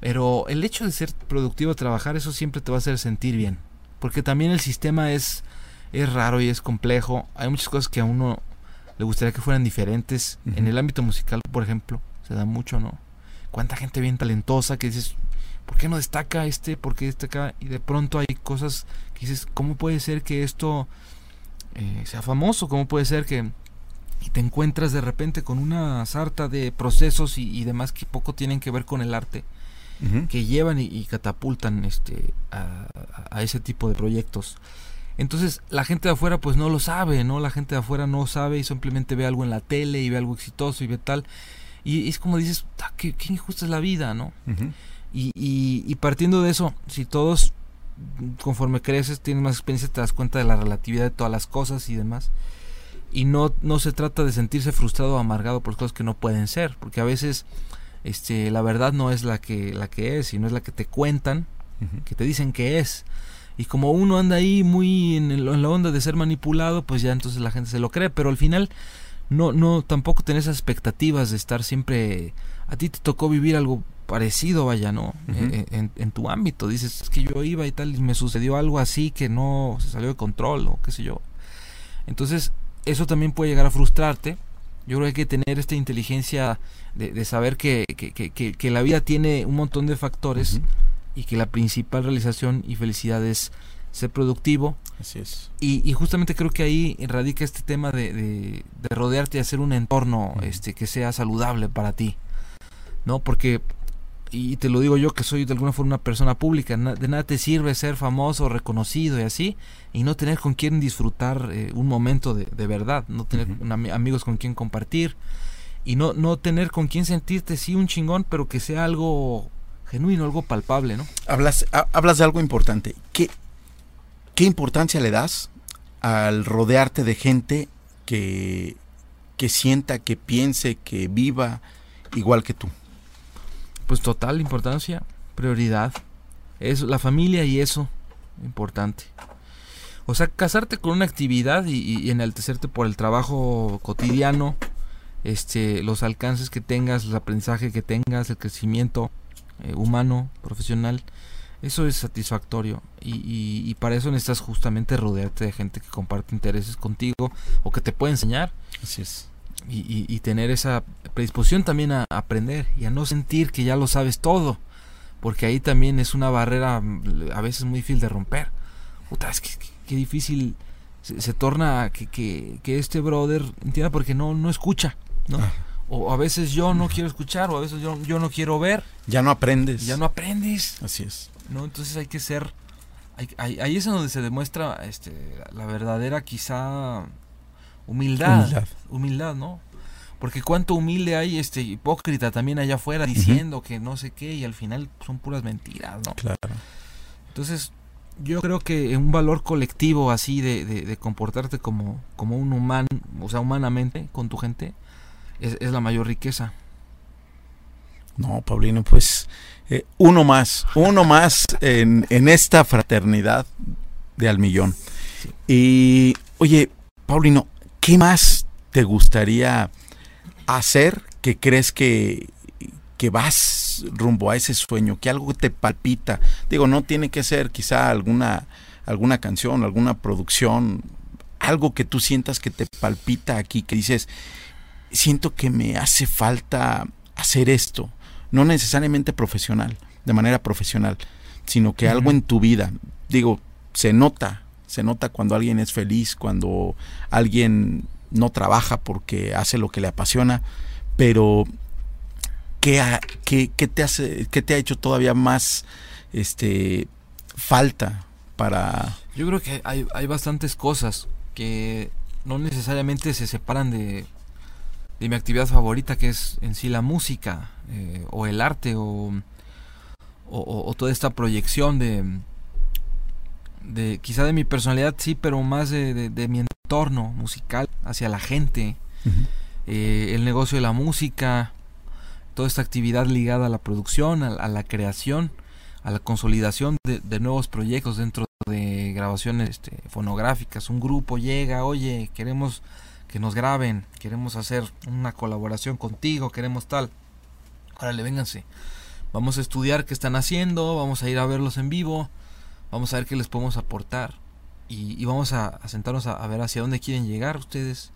Speaker 3: Pero el hecho de ser productivo, trabajar, eso siempre te va a hacer sentir bien. Porque también el sistema es, es raro y es complejo. Hay muchas cosas que a uno le gustaría que fueran diferentes. Uh -huh. En el ámbito musical, por ejemplo, se da mucho, ¿no? Cuánta gente bien talentosa que dices, ¿por qué no destaca este? ¿Por qué destaca? Y de pronto hay cosas que dices, ¿cómo puede ser que esto eh, sea famoso? ¿Cómo puede ser que y te encuentras de repente con una sarta de procesos y, y demás que poco tienen que ver con el arte? Uh -huh. que llevan y, y catapultan este a, a, ese tipo de proyectos. Entonces la gente de afuera pues no lo sabe, ¿no? La gente de afuera no sabe y simplemente ve algo en la tele y ve algo exitoso y ve tal. Y es como dices, qué, qué injusta es la vida, ¿no?
Speaker 2: Uh -huh.
Speaker 3: Y, y, y, partiendo de eso, si todos, conforme creces, tienes más experiencia, te das cuenta de la relatividad de todas las cosas y demás. Y no, no se trata de sentirse frustrado o amargado por cosas que no pueden ser, porque a veces este, la verdad no es la que, la que es, sino es la que te cuentan, uh -huh. que te dicen que es. Y como uno anda ahí muy en, el, en, la onda de ser manipulado, pues ya entonces la gente se lo cree, pero al final no, no, tampoco esas expectativas de estar siempre, a ti te tocó vivir algo parecido, vaya, ¿no? Eh, en, en, tu ámbito, dices, es que yo iba y tal, y me sucedió algo así que no se salió de control o qué sé yo. Entonces, eso también puede llegar a frustrarte. Yo creo que hay que tener esta inteligencia de, saber que, que, la vida tiene un montón de factores y que la principal realización y felicidad es ser productivo.
Speaker 2: Así es.
Speaker 3: Y, justamente creo que ahí radica este tema de, de, rodearte y hacer un entorno este, que sea saludable para ti. ¿No? Porque, y te lo digo yo que soy de alguna forma una persona pública, de nada te sirve ser famoso, reconocido y así, y no tener con quien disfrutar eh, un momento de, verdad, no tener amigos con quien compartir, y no, no tener con quien sentirte sí un chingón, pero que sea algo genuino, algo palpable, ¿no?
Speaker 2: Hablas, hablas de algo importante. ¿Qué, ¿Qué importancia le das al rodearte de gente que, que sienta, que piense, que viva igual que tú?
Speaker 3: Pues total importancia, prioridad. Eso, la familia y eso, importante. O sea, casarte con una actividad y, enaltecerte por el trabajo cotidiano, este, los alcances que tengas, el aprendizaje que tengas, el crecimiento eh, humano, profesional, eso es satisfactorio y, para eso necesitas justamente rodearte de gente que comparte intereses contigo o que te puede enseñar.
Speaker 2: Así es.
Speaker 3: Y, tener esa predisposición también a aprender y a no sentir que ya lo sabes todo, porque ahí también es una barrera mm, a veces muy difícil de romper. Puta, es que, que, difícil se, torna que, que, este brother entienda porque no, no escucha, ¿no? Ah. O a veces yo no quiero escuchar, o a veces yo, yo no quiero ver.
Speaker 2: Ya no aprendes.
Speaker 3: Ya no aprendes.
Speaker 2: Así es.
Speaker 3: ¿no? Entonces hay que ser, ahí es donde se demuestra este, la verdadera quizá humildad, humildad, ¿no? Porque cuánto humilde hay este hipócrita también allá afuera diciendo que no sé qué y al final son puras mentiras, ¿no?
Speaker 2: Claro.
Speaker 3: Entonces, yo creo que un valor colectivo así de, de, comportarte como, como un humano, o sea, humanamente con tu gente, es, es la mayor riqueza.
Speaker 2: No, Paulino, pues eh, uno más, uno más en, esta fraternidad de Almillón. Y, oye, Paulino, ¿qué más te gustaría hacer que crees que, que vas rumbo a ese sueño, que algo te palpita? Digo, no tiene que ser quizá alguna, alguna canción, alguna producción, algo que tú sientas que te palpita aquí, que dices, siento que me hace falta hacer esto no necesariamente profesional, de manera profesional, sino que algo en tu vida, digo, se nota, se nota cuando alguien es feliz, cuando alguien no trabaja porque hace lo que le apasiona, pero ¿qué, qué, te, hace, qué te ha hecho todavía más este, falta para...
Speaker 3: Yo creo que hay, hay bastantes cosas que no necesariamente se separan de, de mi actividad favorita, que es en sí la música, eh, o el arte, o, o, toda esta proyección de, de, quizá de mi personalidad, sí, pero más de, de, mi entorno musical hacia la gente, eh, el negocio de la música, toda esta actividad ligada a la producción, a, la creación, a la consolidación de, nuevos proyectos dentro de grabaciones este, fonográficas. Un grupo llega, oye, queremos que nos graben, queremos hacer una colaboración contigo, queremos tal. Órale, vénganse. Vamos a estudiar qué están haciendo, vamos a ir a verlos en vivo, vamos a ver qué les podemos aportar y, vamos a, sentarnos a, ver hacia dónde quieren llegar ustedes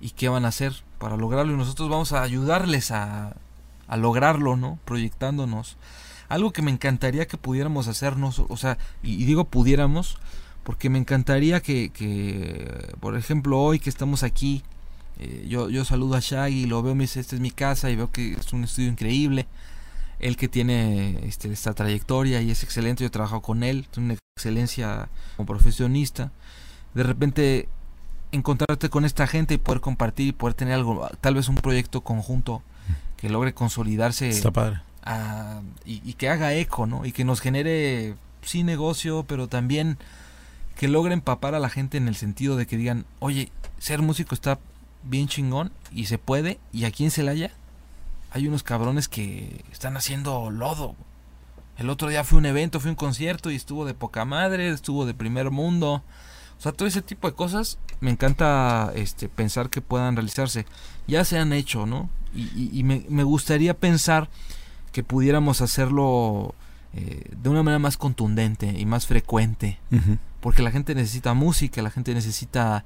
Speaker 3: y qué van a hacer para lograrlo y nosotros vamos a ayudarles a, a lograrlo, ¿no? Proyectándonos. Algo que me encantaría que pudiéramos hacernos, o sea, y digo pudiéramos, porque me encantaría que, por ejemplo, hoy que estamos aquí, eh, yo, yo saludo a Shaggy, lo veo, me dice, esta es mi casa y veo que es un estudio increíble. Él que tiene este, esta trayectoria y es excelente, yo he trabajado con él, es una excelencia como profesionista. De repente encontrarte con esta gente y poder compartir y poder tener algo, tal vez un proyecto conjunto que logre consolidarse.
Speaker 2: Está padre.
Speaker 3: y, y, que haga eco, ¿no? Y que nos genere, sí, negocio, pero también que logren papar a la gente en el sentido de que digan, oye, ser músico está bien chingón y se puede, y aquí en Celaya hay unos cabrones que están haciendo lodo. El otro día fue un evento, fue un concierto y estuvo de poca madre, estuvo de primer mundo, O sea, todo ese tipo de cosas me encanta este, pensar que puedan realizarse. Ya se han hecho, ¿no? Y, me, me, gustaría pensar que pudiéramos hacerlo eh, de una manera más contundente y más frecuente. Porque la gente necesita música, la gente necesita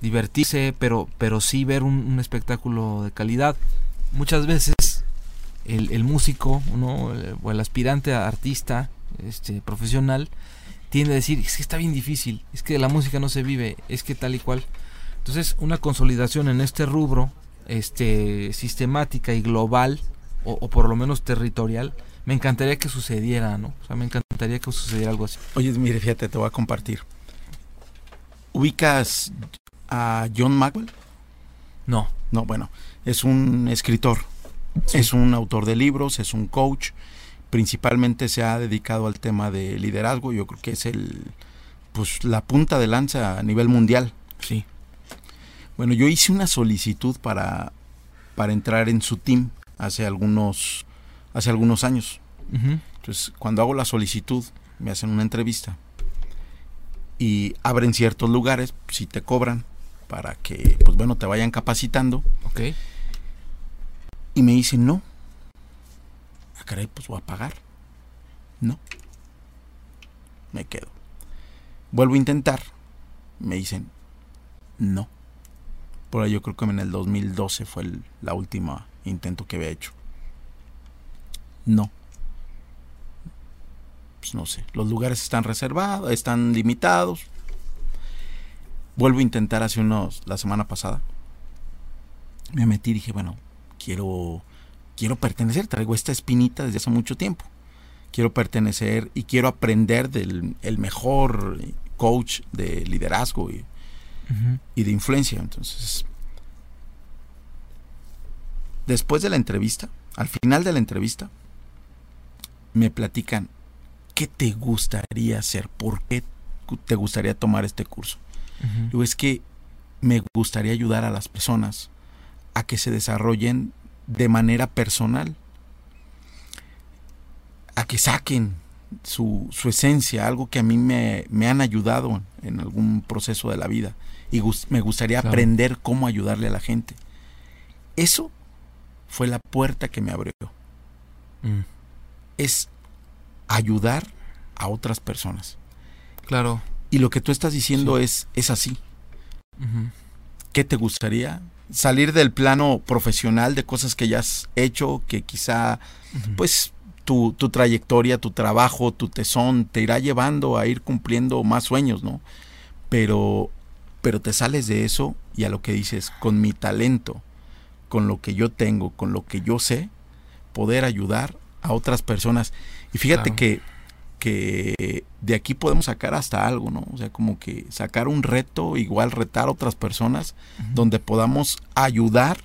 Speaker 3: divertirse, pero, pero sí ver un, espectáculo de calidad. Muchas veces el, el músico ¿no? o el aspirante a artista este, profesional tiende a decir, es que está bien difícil, es que la música no se vive, es que tal y cual. Entonces, una consolidación en este rubro, este, sistemática y global, o, por lo menos territorial, me encantaría que sucediera, ¿no? O sea, me encantaría que sucediera algo así.
Speaker 2: Oye, mire, fíjate, te voy a compartir. ¿Ubicas a John Maxwell?
Speaker 3: No.
Speaker 2: No, bueno, es un escritor, es un autor de libros, es un coach, principalmente se ha dedicado al tema de liderazgo, yo creo que es el pues la punta de lanza a nivel mundial.
Speaker 3: Sí.
Speaker 2: Bueno, yo hice una solicitud para, para entrar en su team hace algunos hace algunos años. Entonces, cuando hago la solicitud, me hacen una entrevista y abren ciertos lugares, si te cobran para que pues bueno, te vayan capacitando.
Speaker 3: Ok.
Speaker 2: Y me dicen, "No, ah, caray, pues voy a pagar. No. Me quedo. Vuelvo a intentar. Me dicen, no. Por ahí yo creo que en el 2012 fue el la última intento que había hecho. No. Pues no sé. Los lugares están reservados, están limitados. Vuelvo a intentar hace unos, la semana pasada. Me metí y dije, bueno, quiero quiero pertenecer, traigo esta espinita desde hace mucho tiempo. Quiero pertenecer y quiero aprender del el mejor coach de liderazgo y, y de influencia. Entonces, después de la entrevista, al final de la entrevista, me platican, ¿qué te gustaría hacer? ¿Por qué te gustaría tomar este curso? es que me gustaría ayudar a las personas a que se desarrollen de manera personal, a que saquen su, esencia, algo que a mí me, han ayudado en algún proceso de la vida y me gustaría aprender cómo ayudarle a la gente. Eso fue la puerta que me abrió. Mm. Es ayudar a otras personas.
Speaker 3: Claro.
Speaker 2: Y lo que tú estás diciendo es, es así. ¿Qué te gustaría? Salir del plano profesional de cosas que ya has hecho, que quizá pues tu, tu, trayectoria, tu trabajo, tu tesón te irá llevando a ir cumpliendo más sueños, ¿no? Pero, pero te sales de eso y a lo que dices, con mi talento, con lo que yo tengo, con lo que yo sé, poder ayudar a otras personas. Y fíjate que que de aquí podemos sacar hasta algo, ¿no? O sea, como que sacar un reto, igual retar a otras personas, donde podamos ayudar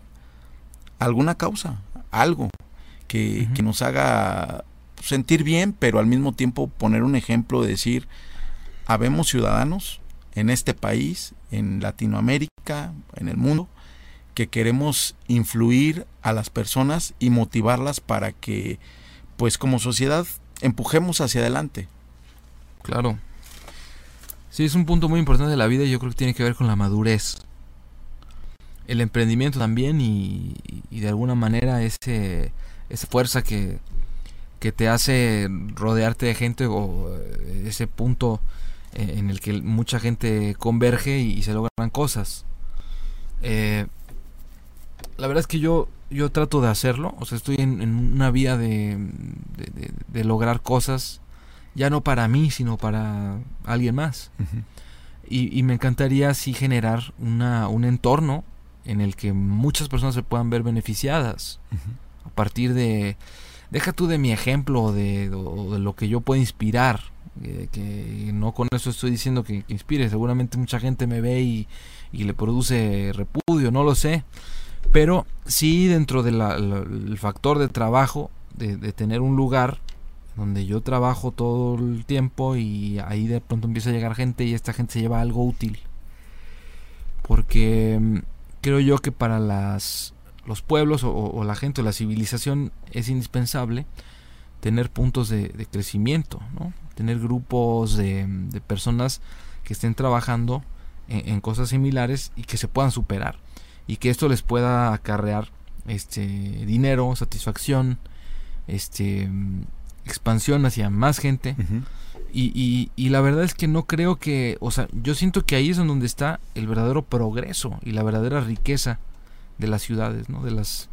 Speaker 2: a alguna causa, algo que, que, nos haga sentir bien, pero al mismo tiempo poner un ejemplo de decir, habemos ciudadanos en este país, en Latinoamérica, en el mundo, que queremos influir a las personas y motivarlas para que, pues como sociedad, empujemos hacia adelante.
Speaker 3: Claro. Sí, es un punto muy importante de la vida y yo creo que tiene que ver con la madurez. El emprendimiento también y, de alguna manera ese, esa fuerza que, que te hace rodearte de gente o eh, ese punto eh, en el que mucha gente converge y, se logran cosas. Eh, la verdad es que yo yo trato de hacerlo, o sea, estoy en, una vía de, de, lograr cosas, ya no para mí, sino para alguien más. y, me encantaría así generar una, un entorno en el que muchas personas se puedan ver beneficiadas. A partir de, deja tú de mi ejemplo de, de lo que yo puedo inspirar, eh, que no con eso estoy diciendo que, que, inspire, seguramente mucha gente me ve y, y le produce repudio, no lo sé pero sí dentro del factor de trabajo, de, tener un lugar donde yo trabajo todo el tiempo y ahí de pronto empieza a llegar gente y esta gente se lleva algo útil. Porque mm, creo yo que para las, los pueblos o, la gente o la civilización es indispensable tener puntos de, crecimiento, ¿no? tener grupos de, de personas que estén trabajando en, cosas similares y que se puedan superar y que esto les pueda acarrear este dinero, satisfacción, este expansión hacia más gente. y, y, la verdad es que no creo que, o sea, yo siento que ahí es donde está el verdadero progreso y la verdadera riqueza de las ciudades, ¿no? De las...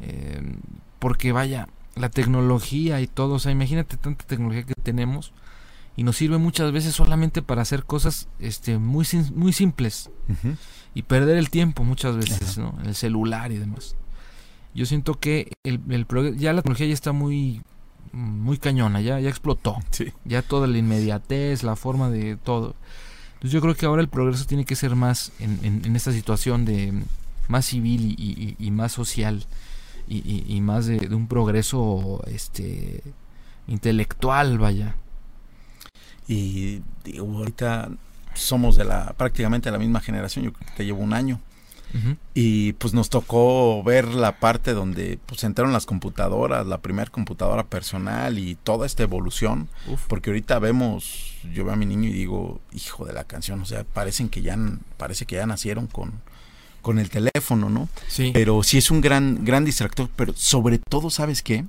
Speaker 3: Eh, porque vaya, la tecnología y todo, o sea, imagínate tanta tecnología que tenemos y nos sirve muchas veces solamente para hacer cosas este, muy, muy simples y perder el tiempo muchas veces, ¿no? En el celular y demás. Yo siento que el, el ya la tecnología ya está muy muy cañona, ya, ya explotó. Ya toda la inmediatez, la forma de todo. Entonces yo creo que ahora el progreso tiene que ser más en, en, esta situación de más civil y, más social y, más de, de, un progreso este intelectual, vaya.
Speaker 2: Y digo, ahorita somos de la prácticamente de la misma generación, yo creo que te llevo un año. Y pues nos tocó ver la parte donde pues entraron las computadoras, la primera computadora personal y toda esta evolución. Porque ahorita vemos, yo veo a mi niño y digo, hijo de la canción, o sea, parecen que ya, parece que ya nacieron con, con el teléfono, ¿no?
Speaker 3: Sí.
Speaker 2: Pero sí es un gran, gran distractor, pero sobre todo, ¿sabes qué?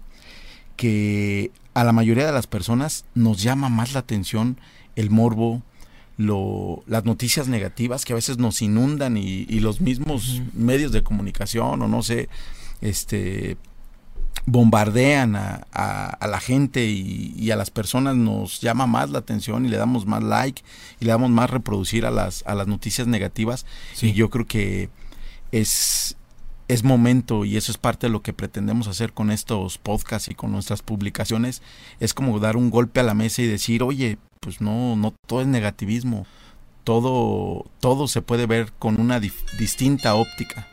Speaker 2: Que a la mayoría de las personas nos llama más la atención el morbo, lo, las noticias negativas que a veces nos inundan y, los mismos medios de comunicación o no sé, este bombardean a, a, la gente y, a las personas nos llama más la atención y le damos más like y le damos más reproducir a las, a las noticias negativas. Y yo creo que es, es momento y eso es parte de lo que pretendemos hacer con estos podcasts y con nuestras publicaciones, es como dar un golpe a la mesa y decir, oye, pues no, no todo es negativismo, todo, todo se puede ver con una distinta óptica.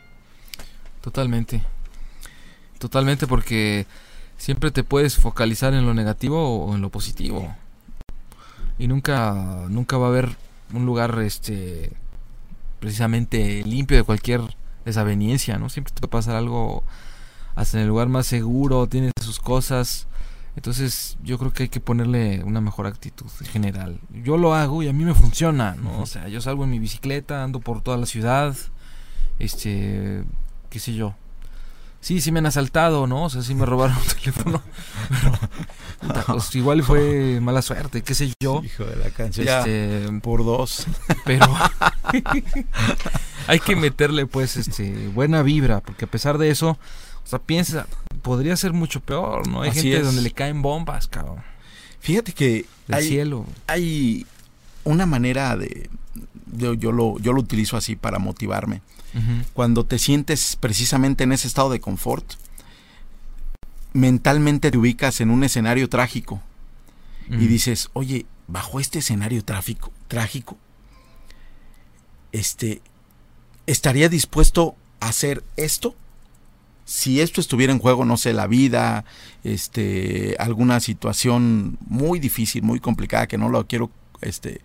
Speaker 3: Totalmente, totalmente porque siempre te puedes focalizar en lo negativo o en lo positivo y nunca, nunca va a haber un lugar este precisamente limpio de cualquier desaveniencia, ¿no? Siempre te puede pasar algo hasta en el lugar más seguro, tienes sus cosas. Entonces yo creo que hay que ponerle una mejor actitud en general. Yo lo hago y a mí me funciona, ¿no? O sea, yo salgo en mi bicicleta, ando por toda la ciudad, este, qué sé yo. Sí, sí me han asaltado, ¿no? O sea, sí me robaron un teléfono. Pero pues, igual fue mala suerte, qué sé yo.
Speaker 2: Hijo de la canción. Este, por dos.
Speaker 3: Pero hay que meterle pues este buena vibra, porque a pesar de eso, o sea, piensa, podría ser mucho peor, ¿no? Hay gente donde le caen bombas, cabrón.
Speaker 2: Fíjate que
Speaker 3: hay, cielo.
Speaker 2: hay una manera de, yo, lo, yo lo utilizo así para motivarme. Cuando te sientes precisamente en ese estado de confort, mentalmente te ubicas en un escenario trágico y dices, oye, bajo este escenario tráfico, trágico, este, estaría dispuesto a hacer esto si esto estuviera en juego, no sé, la vida, este, alguna situación muy difícil, muy complicada, que no lo quiero este,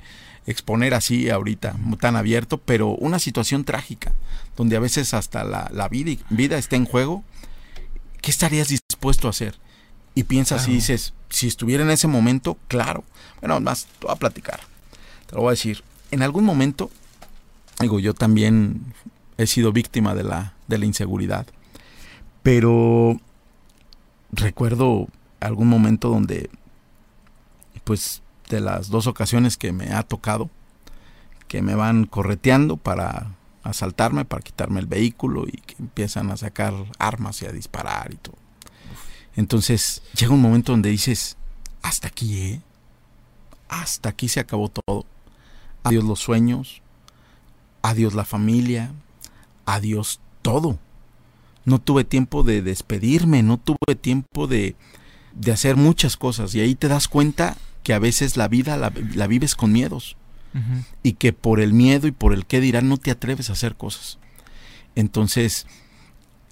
Speaker 2: exponer así ahorita, tan abierto, pero una situación trágica, donde a veces hasta la, vida, vida, está en juego, ¿qué estarías dispuesto a hacer? Y piensas y dices, si estuviera en ese momento, claro. Bueno, más, te voy a platicar. Te lo voy a decir. En algún momento Digo, yo también he sido víctima de la, de la inseguridad. Pero recuerdo algún momento donde, pues, de las dos ocasiones que me ha tocado, que me van correteando para asaltarme, para quitarme el vehículo y que empiezan a sacar armas y a disparar y todo. Entonces llega un momento donde dices, hasta aquí, ¿eh? Hasta aquí se acabó todo. Adiós los sueños, adiós la familia, adiós todo. No tuve tiempo de despedirme, no tuve tiempo de, de hacer muchas cosas. Y ahí te das cuenta que a veces la vida la, vives con miedos. Y que por el miedo y por el qué dirán no te atreves a hacer cosas. Entonces,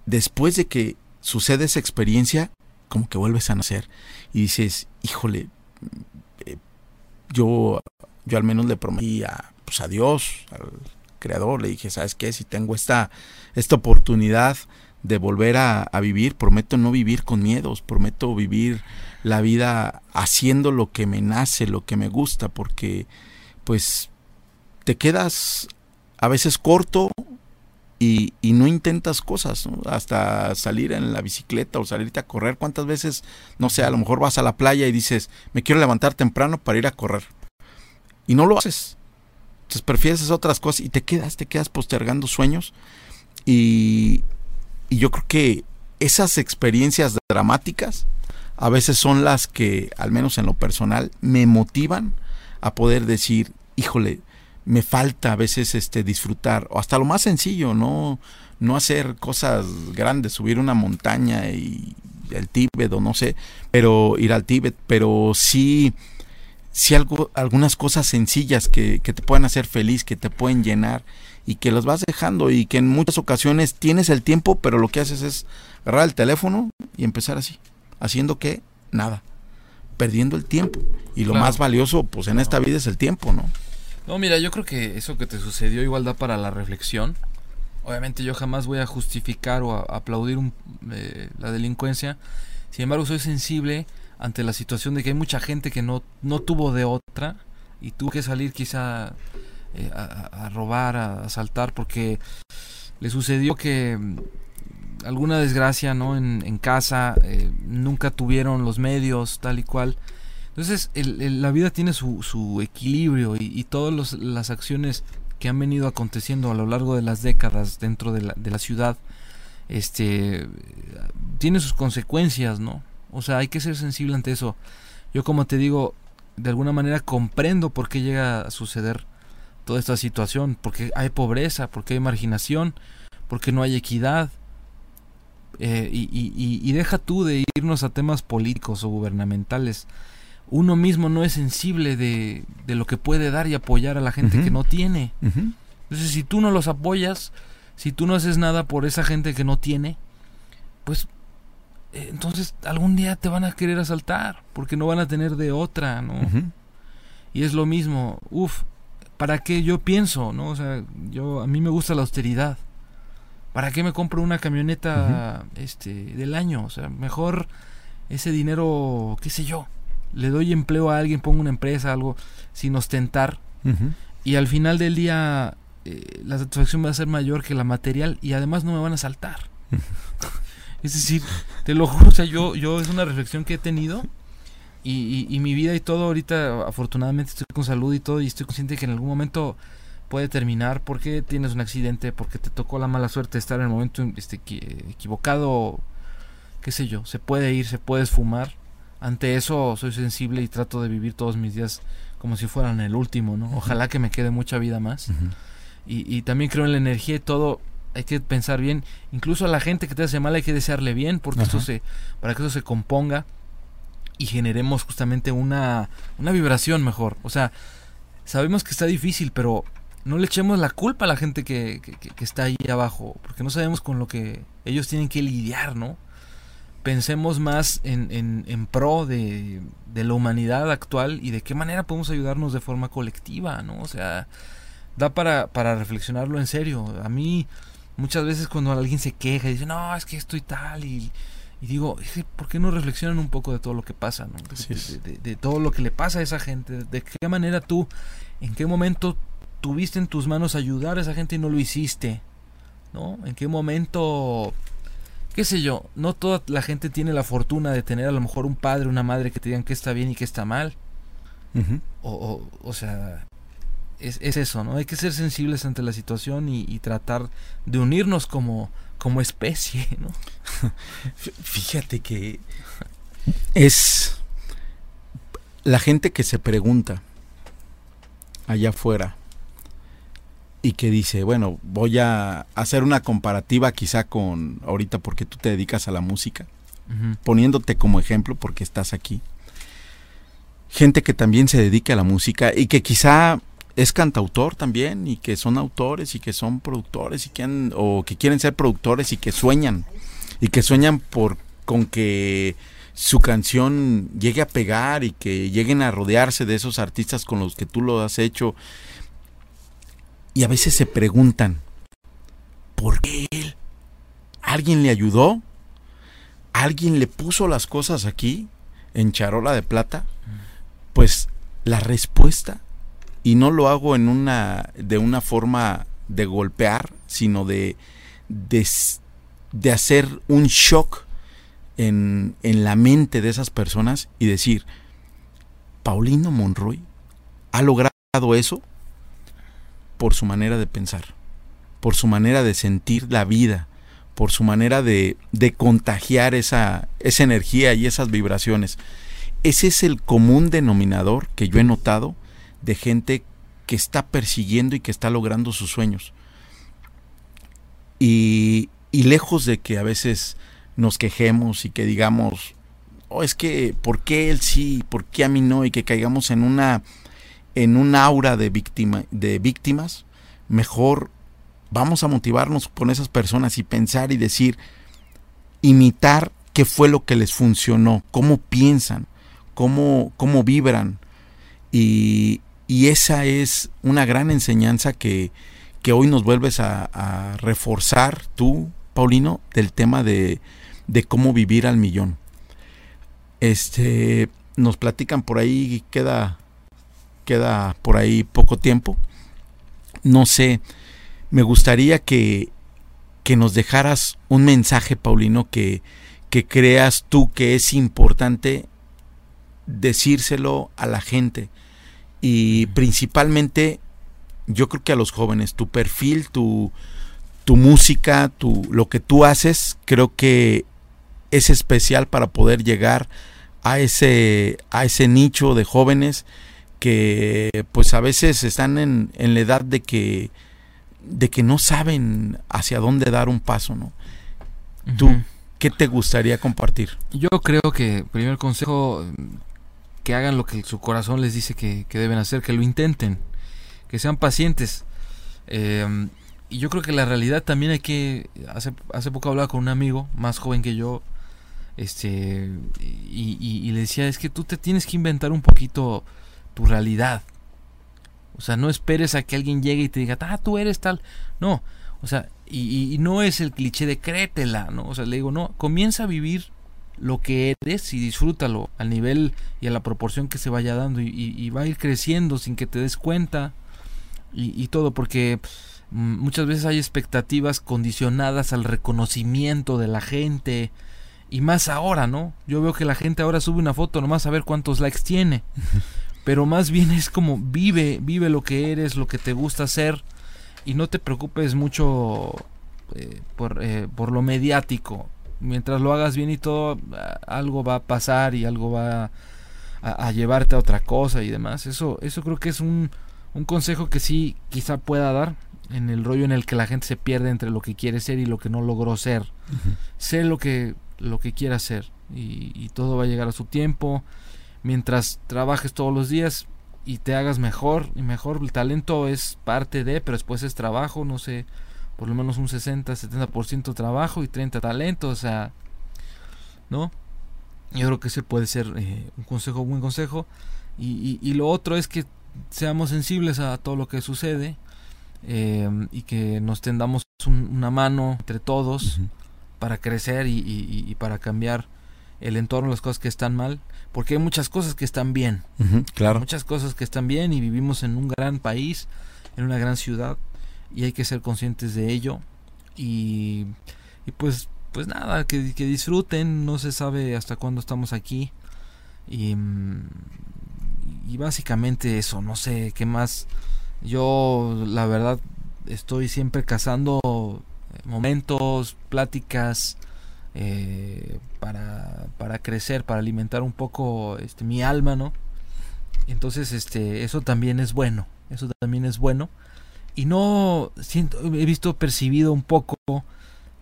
Speaker 2: después de que sucede esa experiencia, como que vuelves a nacer. Y dices, híjole, eh, yo, yo al menos le prometí a, pues a Dios, al creador, le dije, ¿sabes qué? Si tengo esta, esta oportunidad de volver a, vivir, prometo no vivir con miedos, prometo vivir la vida haciendo lo que me nace, lo que me gusta, porque pues te quedas a veces corto y, no intentas cosas, hasta salir en la bicicleta o salirte a correr. ¿Cuántas veces, no sé, a lo mejor vas a la playa y dices, me quiero levantar temprano para ir a correr? Y no lo haces. Entonces prefieres otras cosas y te quedas, te quedas postergando sueños. Y, y yo creo que esas experiencias dramáticas a veces son las que, al menos en lo personal, me motivan a poder decir, híjole, me falta a veces este disfrutar o hasta lo más sencillo no no hacer cosas grandes subir una montaña y el Tíbet o no sé pero ir al Tíbet pero sí sí algo algunas cosas sencillas que, que te pueden hacer feliz que te pueden llenar y que las vas dejando y que en muchas ocasiones tienes el tiempo pero lo que haces es agarrar el teléfono y empezar así haciendo que nada perdiendo el tiempo y lo más valioso pues en esta vida es el tiempo no
Speaker 3: no, mira, yo creo que eso que te sucedió igual da para la reflexión. Obviamente yo jamás voy a justificar o a aplaudir eh, la delincuencia. Sin embargo, soy sensible ante la situación de que hay mucha gente que no, no tuvo de otra y tuvo que salir quizá eh, a, robar, a asaltar, porque le sucedió que mm, alguna desgracia no en, casa, eh, nunca tuvieron los medios tal y cual entonces, la vida tiene su, equilibrio y, todas las acciones que han venido aconteciendo a lo largo de las décadas dentro de la, ciudad, este, tiene sus consecuencias, ¿no? O sea, hay que ser sensible ante eso. Yo como te digo, de alguna manera comprendo por qué llega a suceder toda esta situación, porque hay pobreza, porque hay marginación, porque no hay equidad. Eh, y, y, deja tú de irnos a temas políticos o gubernamentales uno mismo no es sensible de, de lo que puede dar y apoyar a la gente que no tiene. Entonces, si tú no los apoyas, si tú no haces nada por esa gente que no tiene, pues eh, entonces algún día te van a querer asaltar, porque no van a tener de otra, ¿no? Y es lo mismo, uff, ¿para qué yo pienso, no? O sea, yo a mí me gusta la austeridad. ¿Para qué me compro una camioneta este del año? O sea, mejor ese dinero, qué sé yo, le doy empleo a alguien, pongo una empresa, algo, sin ostentar. Y al final del día eh, la satisfacción va a ser mayor que la material y además no me van a saltar. es decir, te lo juro, o sea, yo, yo es una reflexión que he tenido y, y, mi vida y todo ahorita afortunadamente estoy con salud y todo y estoy consciente que en algún momento puede terminar porque tienes un accidente, porque te tocó la mala suerte de estar en el momento este, equivocado, qué sé yo, se puede ir, se puede esfumar ante eso soy sensible y trato de vivir todos mis días como si fueran el último, ¿no? Ojalá que me quede mucha vida más. y, también creo en la energía y todo. Hay que pensar bien. Incluso a la gente que te hace mal hay que desearle bien porque eso se, para que eso se componga y generemos justamente una, una vibración mejor. O sea, sabemos que está difícil, pero no le echemos la culpa a la gente que, que está ahí abajo, porque no sabemos con lo que ellos tienen que lidiar, ¿no? pensemos más en, en, pro de, de, la humanidad actual y de qué manera podemos ayudarnos de forma colectiva, ¿no? O sea, da para, para reflexionarlo en serio. A mí, muchas veces cuando alguien se queja y dice, no, es que estoy tal, y, y digo, ¿por qué no reflexionan un poco de todo lo que pasa, ¿no? De, de, todo lo que le pasa a esa gente, de qué manera tú, en qué momento tuviste en tus manos ayudar a esa gente y no lo hiciste, ¿no? En qué momento qué sé yo, no toda la gente tiene la fortuna de tener a lo mejor un padre, una madre que te digan que está bien y que está mal. o, o, sea, es, eso, ¿no? Hay que ser sensibles ante la situación y, tratar de unirnos como, como especie, ¿no?
Speaker 2: Fíjate que es la gente que se pregunta allá afuera, y que dice, bueno, voy a hacer una comparativa quizá con ahorita porque tú te dedicas a la música, poniéndote como ejemplo porque estás aquí. Gente que también se dedica a la música y que quizá es cantautor también y que son autores y que son productores y que o que quieren ser productores y que sueñan y que sueñan por con que su canción llegue a pegar y que lleguen a rodearse de esos artistas con los que tú lo has hecho y a veces se preguntan, ¿por qué él? ¿Alguien le ayudó? ¿Alguien le puso las cosas aquí en charola de plata? Pues la respuesta y no lo hago en una de una forma de golpear, sino de, de, de hacer un shock en, en, la mente de esas personas y decir, Paulino Monroy ha logrado eso por su manera de pensar, por su manera de sentir la vida, por su manera de, de contagiar esa, esa energía y esas vibraciones. Ese es el común denominador que yo he notado de gente que está persiguiendo y que está logrando sus sueños. Y, y lejos de que a veces nos quejemos y que digamos, oh, es que, ¿por qué él sí? ¿Por qué a mí no? Y que caigamos en una, en un aura de, víctima, de víctimas, mejor vamos a motivarnos con esas personas y pensar y decir, imitar qué fue lo que les funcionó, cómo piensan, cómo, cómo vibran. Y, y esa es una gran enseñanza que, que hoy nos vuelves a, reforzar tú, Paulino, del tema de, de, cómo vivir al millón. Este, nos platican por ahí, queda, queda por ahí poco tiempo. No sé, me gustaría que, que nos dejaras un mensaje, Paulino, que, que creas tú que es importante decírselo a la gente y principalmente yo creo que a los jóvenes, tu perfil, tu, tu música, tu, lo que tú haces, creo que es especial para poder llegar a ese, a ese nicho de jóvenes que pues a veces están en, en la edad de que, de que no saben hacia dónde dar un paso, ¿no? Tú, ¿qué te gustaría compartir?
Speaker 3: Yo creo que primer consejo que hagan lo que su corazón les dice que, deben hacer, que lo intenten, que sean pacientes. Em, y yo creo que la realidad también hay que, hace, hace poco hablaba con un amigo más joven que yo, este, y, le decía, es que tú te tienes que inventar un poquito tu realidad. O sea, no esperes a que alguien llegue y te diga, ah, tú eres tal. No, o sea, y, y no es el cliché de créetela, ¿no? O sea, le digo, no, comienza a vivir lo que eres y disfrútalo al nivel y a la proporción que se vaya dando y, va a ir creciendo sin que te des cuenta y, todo porque mm, muchas veces hay expectativas condicionadas al reconocimiento de la gente y más ahora, ¿no? Yo veo que la gente ahora sube una foto nomás a ver cuántos likes tiene. Pero más bien es como vive, vive lo que eres, lo que te gusta hacer y no te preocupes mucho eh, por, eh, por lo mediático mientras lo hagas bien y todo, algo va a pasar y algo va a, llevarte a otra cosa y demás. Eso, eso creo que es un, un consejo que sí quizá pueda dar en el rollo en el que la gente se pierde entre lo que quiere ser y lo que no logró ser. Sé lo que, lo que quiera ser y, y, todo va a llegar a su tiempo. Mientras trabajes todos los días y te hagas mejor y mejor, el talento es parte de, pero después es trabajo, no sé por lo menos un 60-70% trabajo y 30 talento, o sea, ¿no? Yo creo que ese puede ser eh, un consejo, un buen consejo. Y, y, lo otro es que seamos sensibles a todo lo que sucede eh, y que nos tendamos una mano entre todos para crecer y, y, para cambiar el entorno, las cosas que están mal, porque hay muchas cosas que están bien.
Speaker 2: claro.
Speaker 3: Muchas cosas que están bien y vivimos en un gran país, en una gran ciudad y hay que ser conscientes de ello. Y, y pues pues nada que, disfruten no se sabe hasta cuándo estamos aquí. Y, y básicamente eso no sé qué más. Yo la verdad estoy siempre cazando momentos pláticas eh, para, para crecer para alimentar un poco este mi alma no entonces este eso también es bueno eso también es bueno y no siento, he visto percibido un poco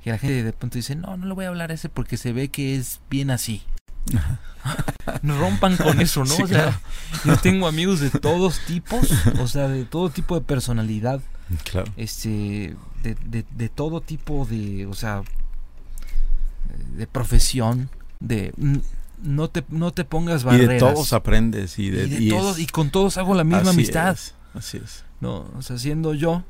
Speaker 3: que la gente de pronto dice, no, no le voy a hablar a ese porque se ve que es bien así. no rompan con eso, ¿no? o sea, yo tengo amigos de todos tipos, o sea, de todo tipo de personalidad.
Speaker 2: Claro.
Speaker 3: Este, de, de, de todo tipo de, o sea, de profesión, de no te, no te pongas barreras.
Speaker 2: Y de todos aprendes y de,
Speaker 3: y todos y con todos hago la misma amistad.
Speaker 2: así es.
Speaker 3: ¿No? O sea, siendo yo,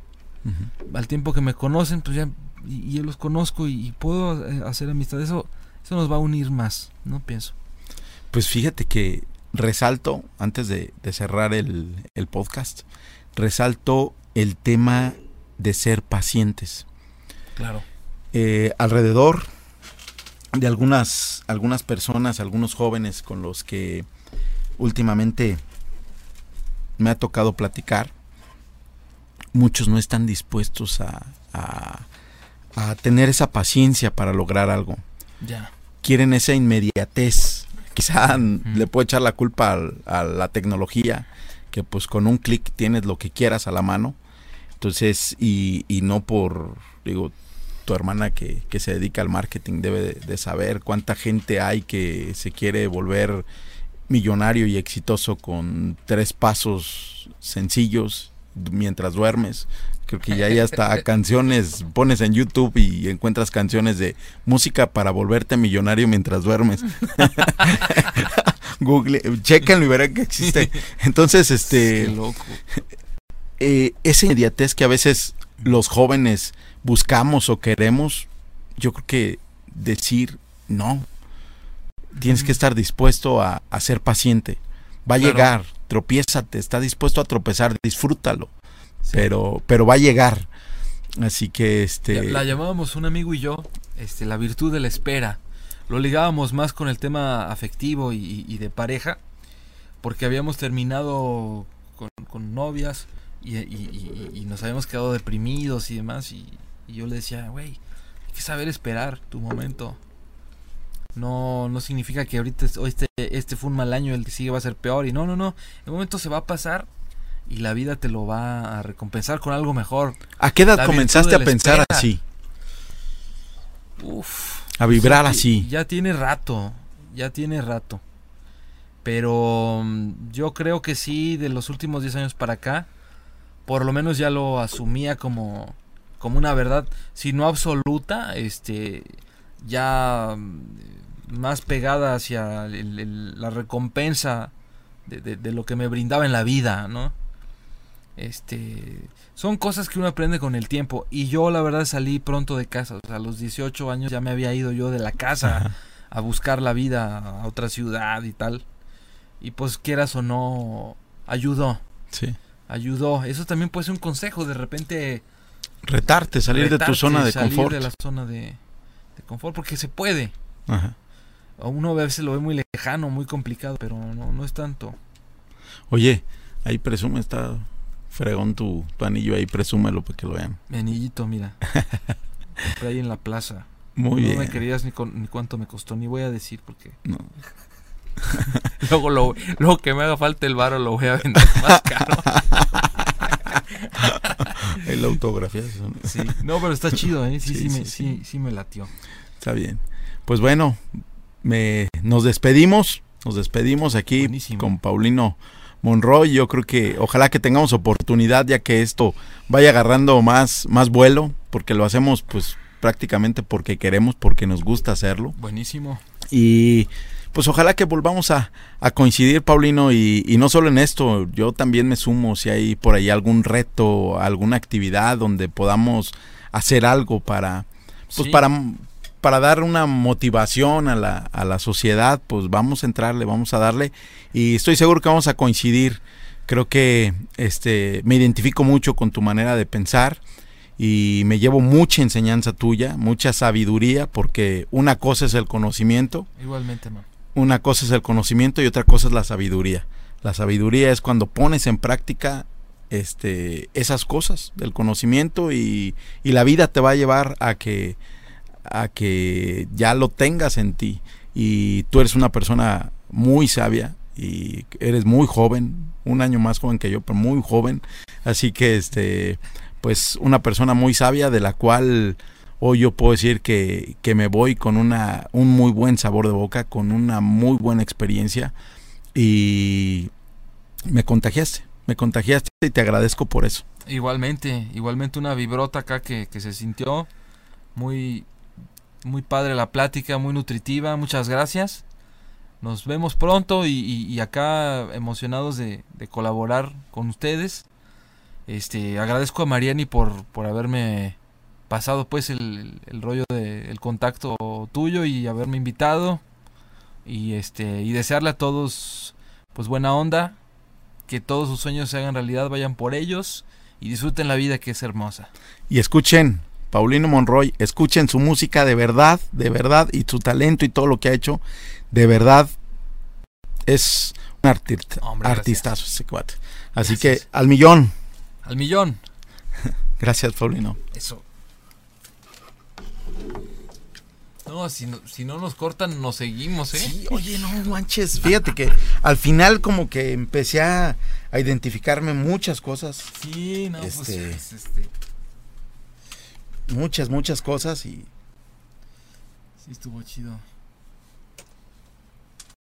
Speaker 3: al tiempo que me conocen, pues ya, y, yo los conozco y, puedo eh, hacer amistad, eso, eso nos va a unir más, ¿no? Pienso.
Speaker 2: Pues fíjate que resalto, antes de, cerrar el, podcast, resalto el tema de ser pacientes.
Speaker 3: Claro.
Speaker 2: Eh, alrededor de algunas, algunas personas, algunos jóvenes con los que últimamente me ha tocado platicar, muchos no están dispuestos a, a, tener esa paciencia para lograr algo.
Speaker 3: Ya.
Speaker 2: Quieren esa inmediatez. Quizá le puedo echar la culpa a, la tecnología, que pues con un clic tienes lo que quieras a la mano. Entonces, y, y no por, digo, tu hermana que, que se dedica al marketing debe de, saber cuánta gente hay que se quiere volver millonario y exitoso con tres pasos sencillos mientras duermes. Creo que ya hay hasta canciones, pones en YouTube y encuentras canciones de música para volverte millonario mientras duermes. Google, chequenlo y verán que existe. Entonces, este...
Speaker 3: loco.
Speaker 2: Eh, esa inmediatez que a veces los jóvenes buscamos o queremos, yo creo que decir no. Tienes que estar dispuesto a, ser paciente. Va a llegar, tropiézate, está dispuesto a tropezar, disfrútalo. Pero, pero va a llegar. Así que este.
Speaker 3: La, llamábamos un amigo y yo, este, la virtud de la espera. Lo ligábamos más con el tema afectivo y, de pareja, porque habíamos terminado con, novias y, y, nos habíamos quedado deprimidos y demás. Y, y yo le decía, güey, hay que saber esperar tu momento. No, no significa que ahorita este, este fue un mal año, el que sigue va a ser peor. Y no, no, no. El momento se va a pasar y la vida te lo va a recompensar con algo mejor.
Speaker 2: ¿A qué edad comenzaste a pensar así?
Speaker 3: Uf.
Speaker 2: A vibrar así.
Speaker 3: Ya tiene rato, ya tiene rato. Pero mm, yo creo que sí, de los últimos 10 años para acá, por lo menos ya lo asumía como, como una verdad, si no absoluta, este, ya mm, más pegada hacia la recompensa de, lo que me brindaba en la vida, ¿no? Este, son cosas que uno aprende con el tiempo. Y yo, la verdad, salí pronto de casa. O sea, a los 18 años ya me había ido yo de la casa a buscar la vida a otra ciudad y tal. Y pues, quieras o no, ayudó.
Speaker 2: Sí.
Speaker 3: Ayudó. Eso también puede ser un consejo. De repente,
Speaker 2: Retarte, salir de tu zona de
Speaker 3: salir
Speaker 2: confort.
Speaker 3: de la zona de, confort, porque se puede. Ajá. Uno a veces lo ve muy lejano, muy complicado, pero no, no es tanto.
Speaker 2: Oye, ahí presume, está fregón tu, tu anillo, ahí presúmelo para que lo vean.
Speaker 3: Mi anillito, mira. Compré ahí en la plaza.
Speaker 2: Muy
Speaker 3: no
Speaker 2: bien.
Speaker 3: No me querías ni, ni cuánto me costó, ni voy a decir porque...
Speaker 2: No.
Speaker 3: luego, lo, luego que me haga falta el varo lo voy a vender más caro.
Speaker 2: El autografía.
Speaker 3: Sí. No, pero está chido, ¿eh? Sí, sí, me, sí, sí, me latió.
Speaker 2: Está bien. Pues bueno, me, nos despedimos. Nos despedimos aquí con Paulino Monroy. Yo creo que ojalá que tengamos oportunidad ya que esto vaya agarrando más, más vuelo, porque lo hacemos pues prácticamente porque queremos, porque nos gusta hacerlo.
Speaker 3: Buenísimo.
Speaker 2: Y pues ojalá que volvamos a, coincidir, Paulino, y, no solo en esto, yo también me sumo si hay por ahí algún reto, alguna actividad donde podamos hacer algo para, pues para, para dar una motivación a la, a la sociedad, pues vamos a entrarle, vamos a darle, y estoy seguro que vamos a coincidir. Creo que este me identifico mucho con tu manera de pensar y me llevo mucha enseñanza tuya, mucha sabiduría, porque una cosa es el conocimiento.
Speaker 3: Igualmente,
Speaker 2: una cosa es el conocimiento y otra cosa es la sabiduría. La sabiduría es cuando pones en práctica este, esas cosas del conocimiento y, y, la vida te va a llevar a que, a que ya lo tengas en ti. Y tú eres una persona muy sabia y eres muy joven, un año más joven que yo, pero muy joven. Así que, este, pues, una persona muy sabia de la cual Hoy yo puedo decir que, me voy con una, un muy buen sabor de boca, con una muy buena experiencia y me contagiaste, me contagiaste y te agradezco por eso.
Speaker 3: Igualmente, igualmente una vibrota acá que, se sintió muy, muy padre la plática, muy nutritiva, muchas gracias. Nos vemos pronto y, acá emocionados de, colaborar con ustedes. Este, agradezco a Mariani por, por haberme pasado pues el, rollo del contacto tuyo y haberme invitado y este y desearle a todos pues buena onda, que todos sus sueños se hagan realidad, vayan por ellos y disfruten la vida que es hermosa.
Speaker 2: Y escuchen, Paulino Monroy, escuchen su música de verdad, de verdad, y su talento y todo lo que ha hecho, de verdad, es un artista, artistazo ese cuate. Así
Speaker 3: Gracias.
Speaker 2: que al millón.
Speaker 3: Al millón.
Speaker 2: Gracias, Paulino.
Speaker 3: Eso. No, si no, si no nos cortan, nos seguimos, ¿eh?
Speaker 2: Sí, oye, no manches. Fíjate que al final como que empecé a, a identificarme muchas cosas,
Speaker 3: Sí, no, pues,
Speaker 2: Este-
Speaker 3: es, este,
Speaker 2: muchas, muchas cosas y
Speaker 3: sí estuvo chido.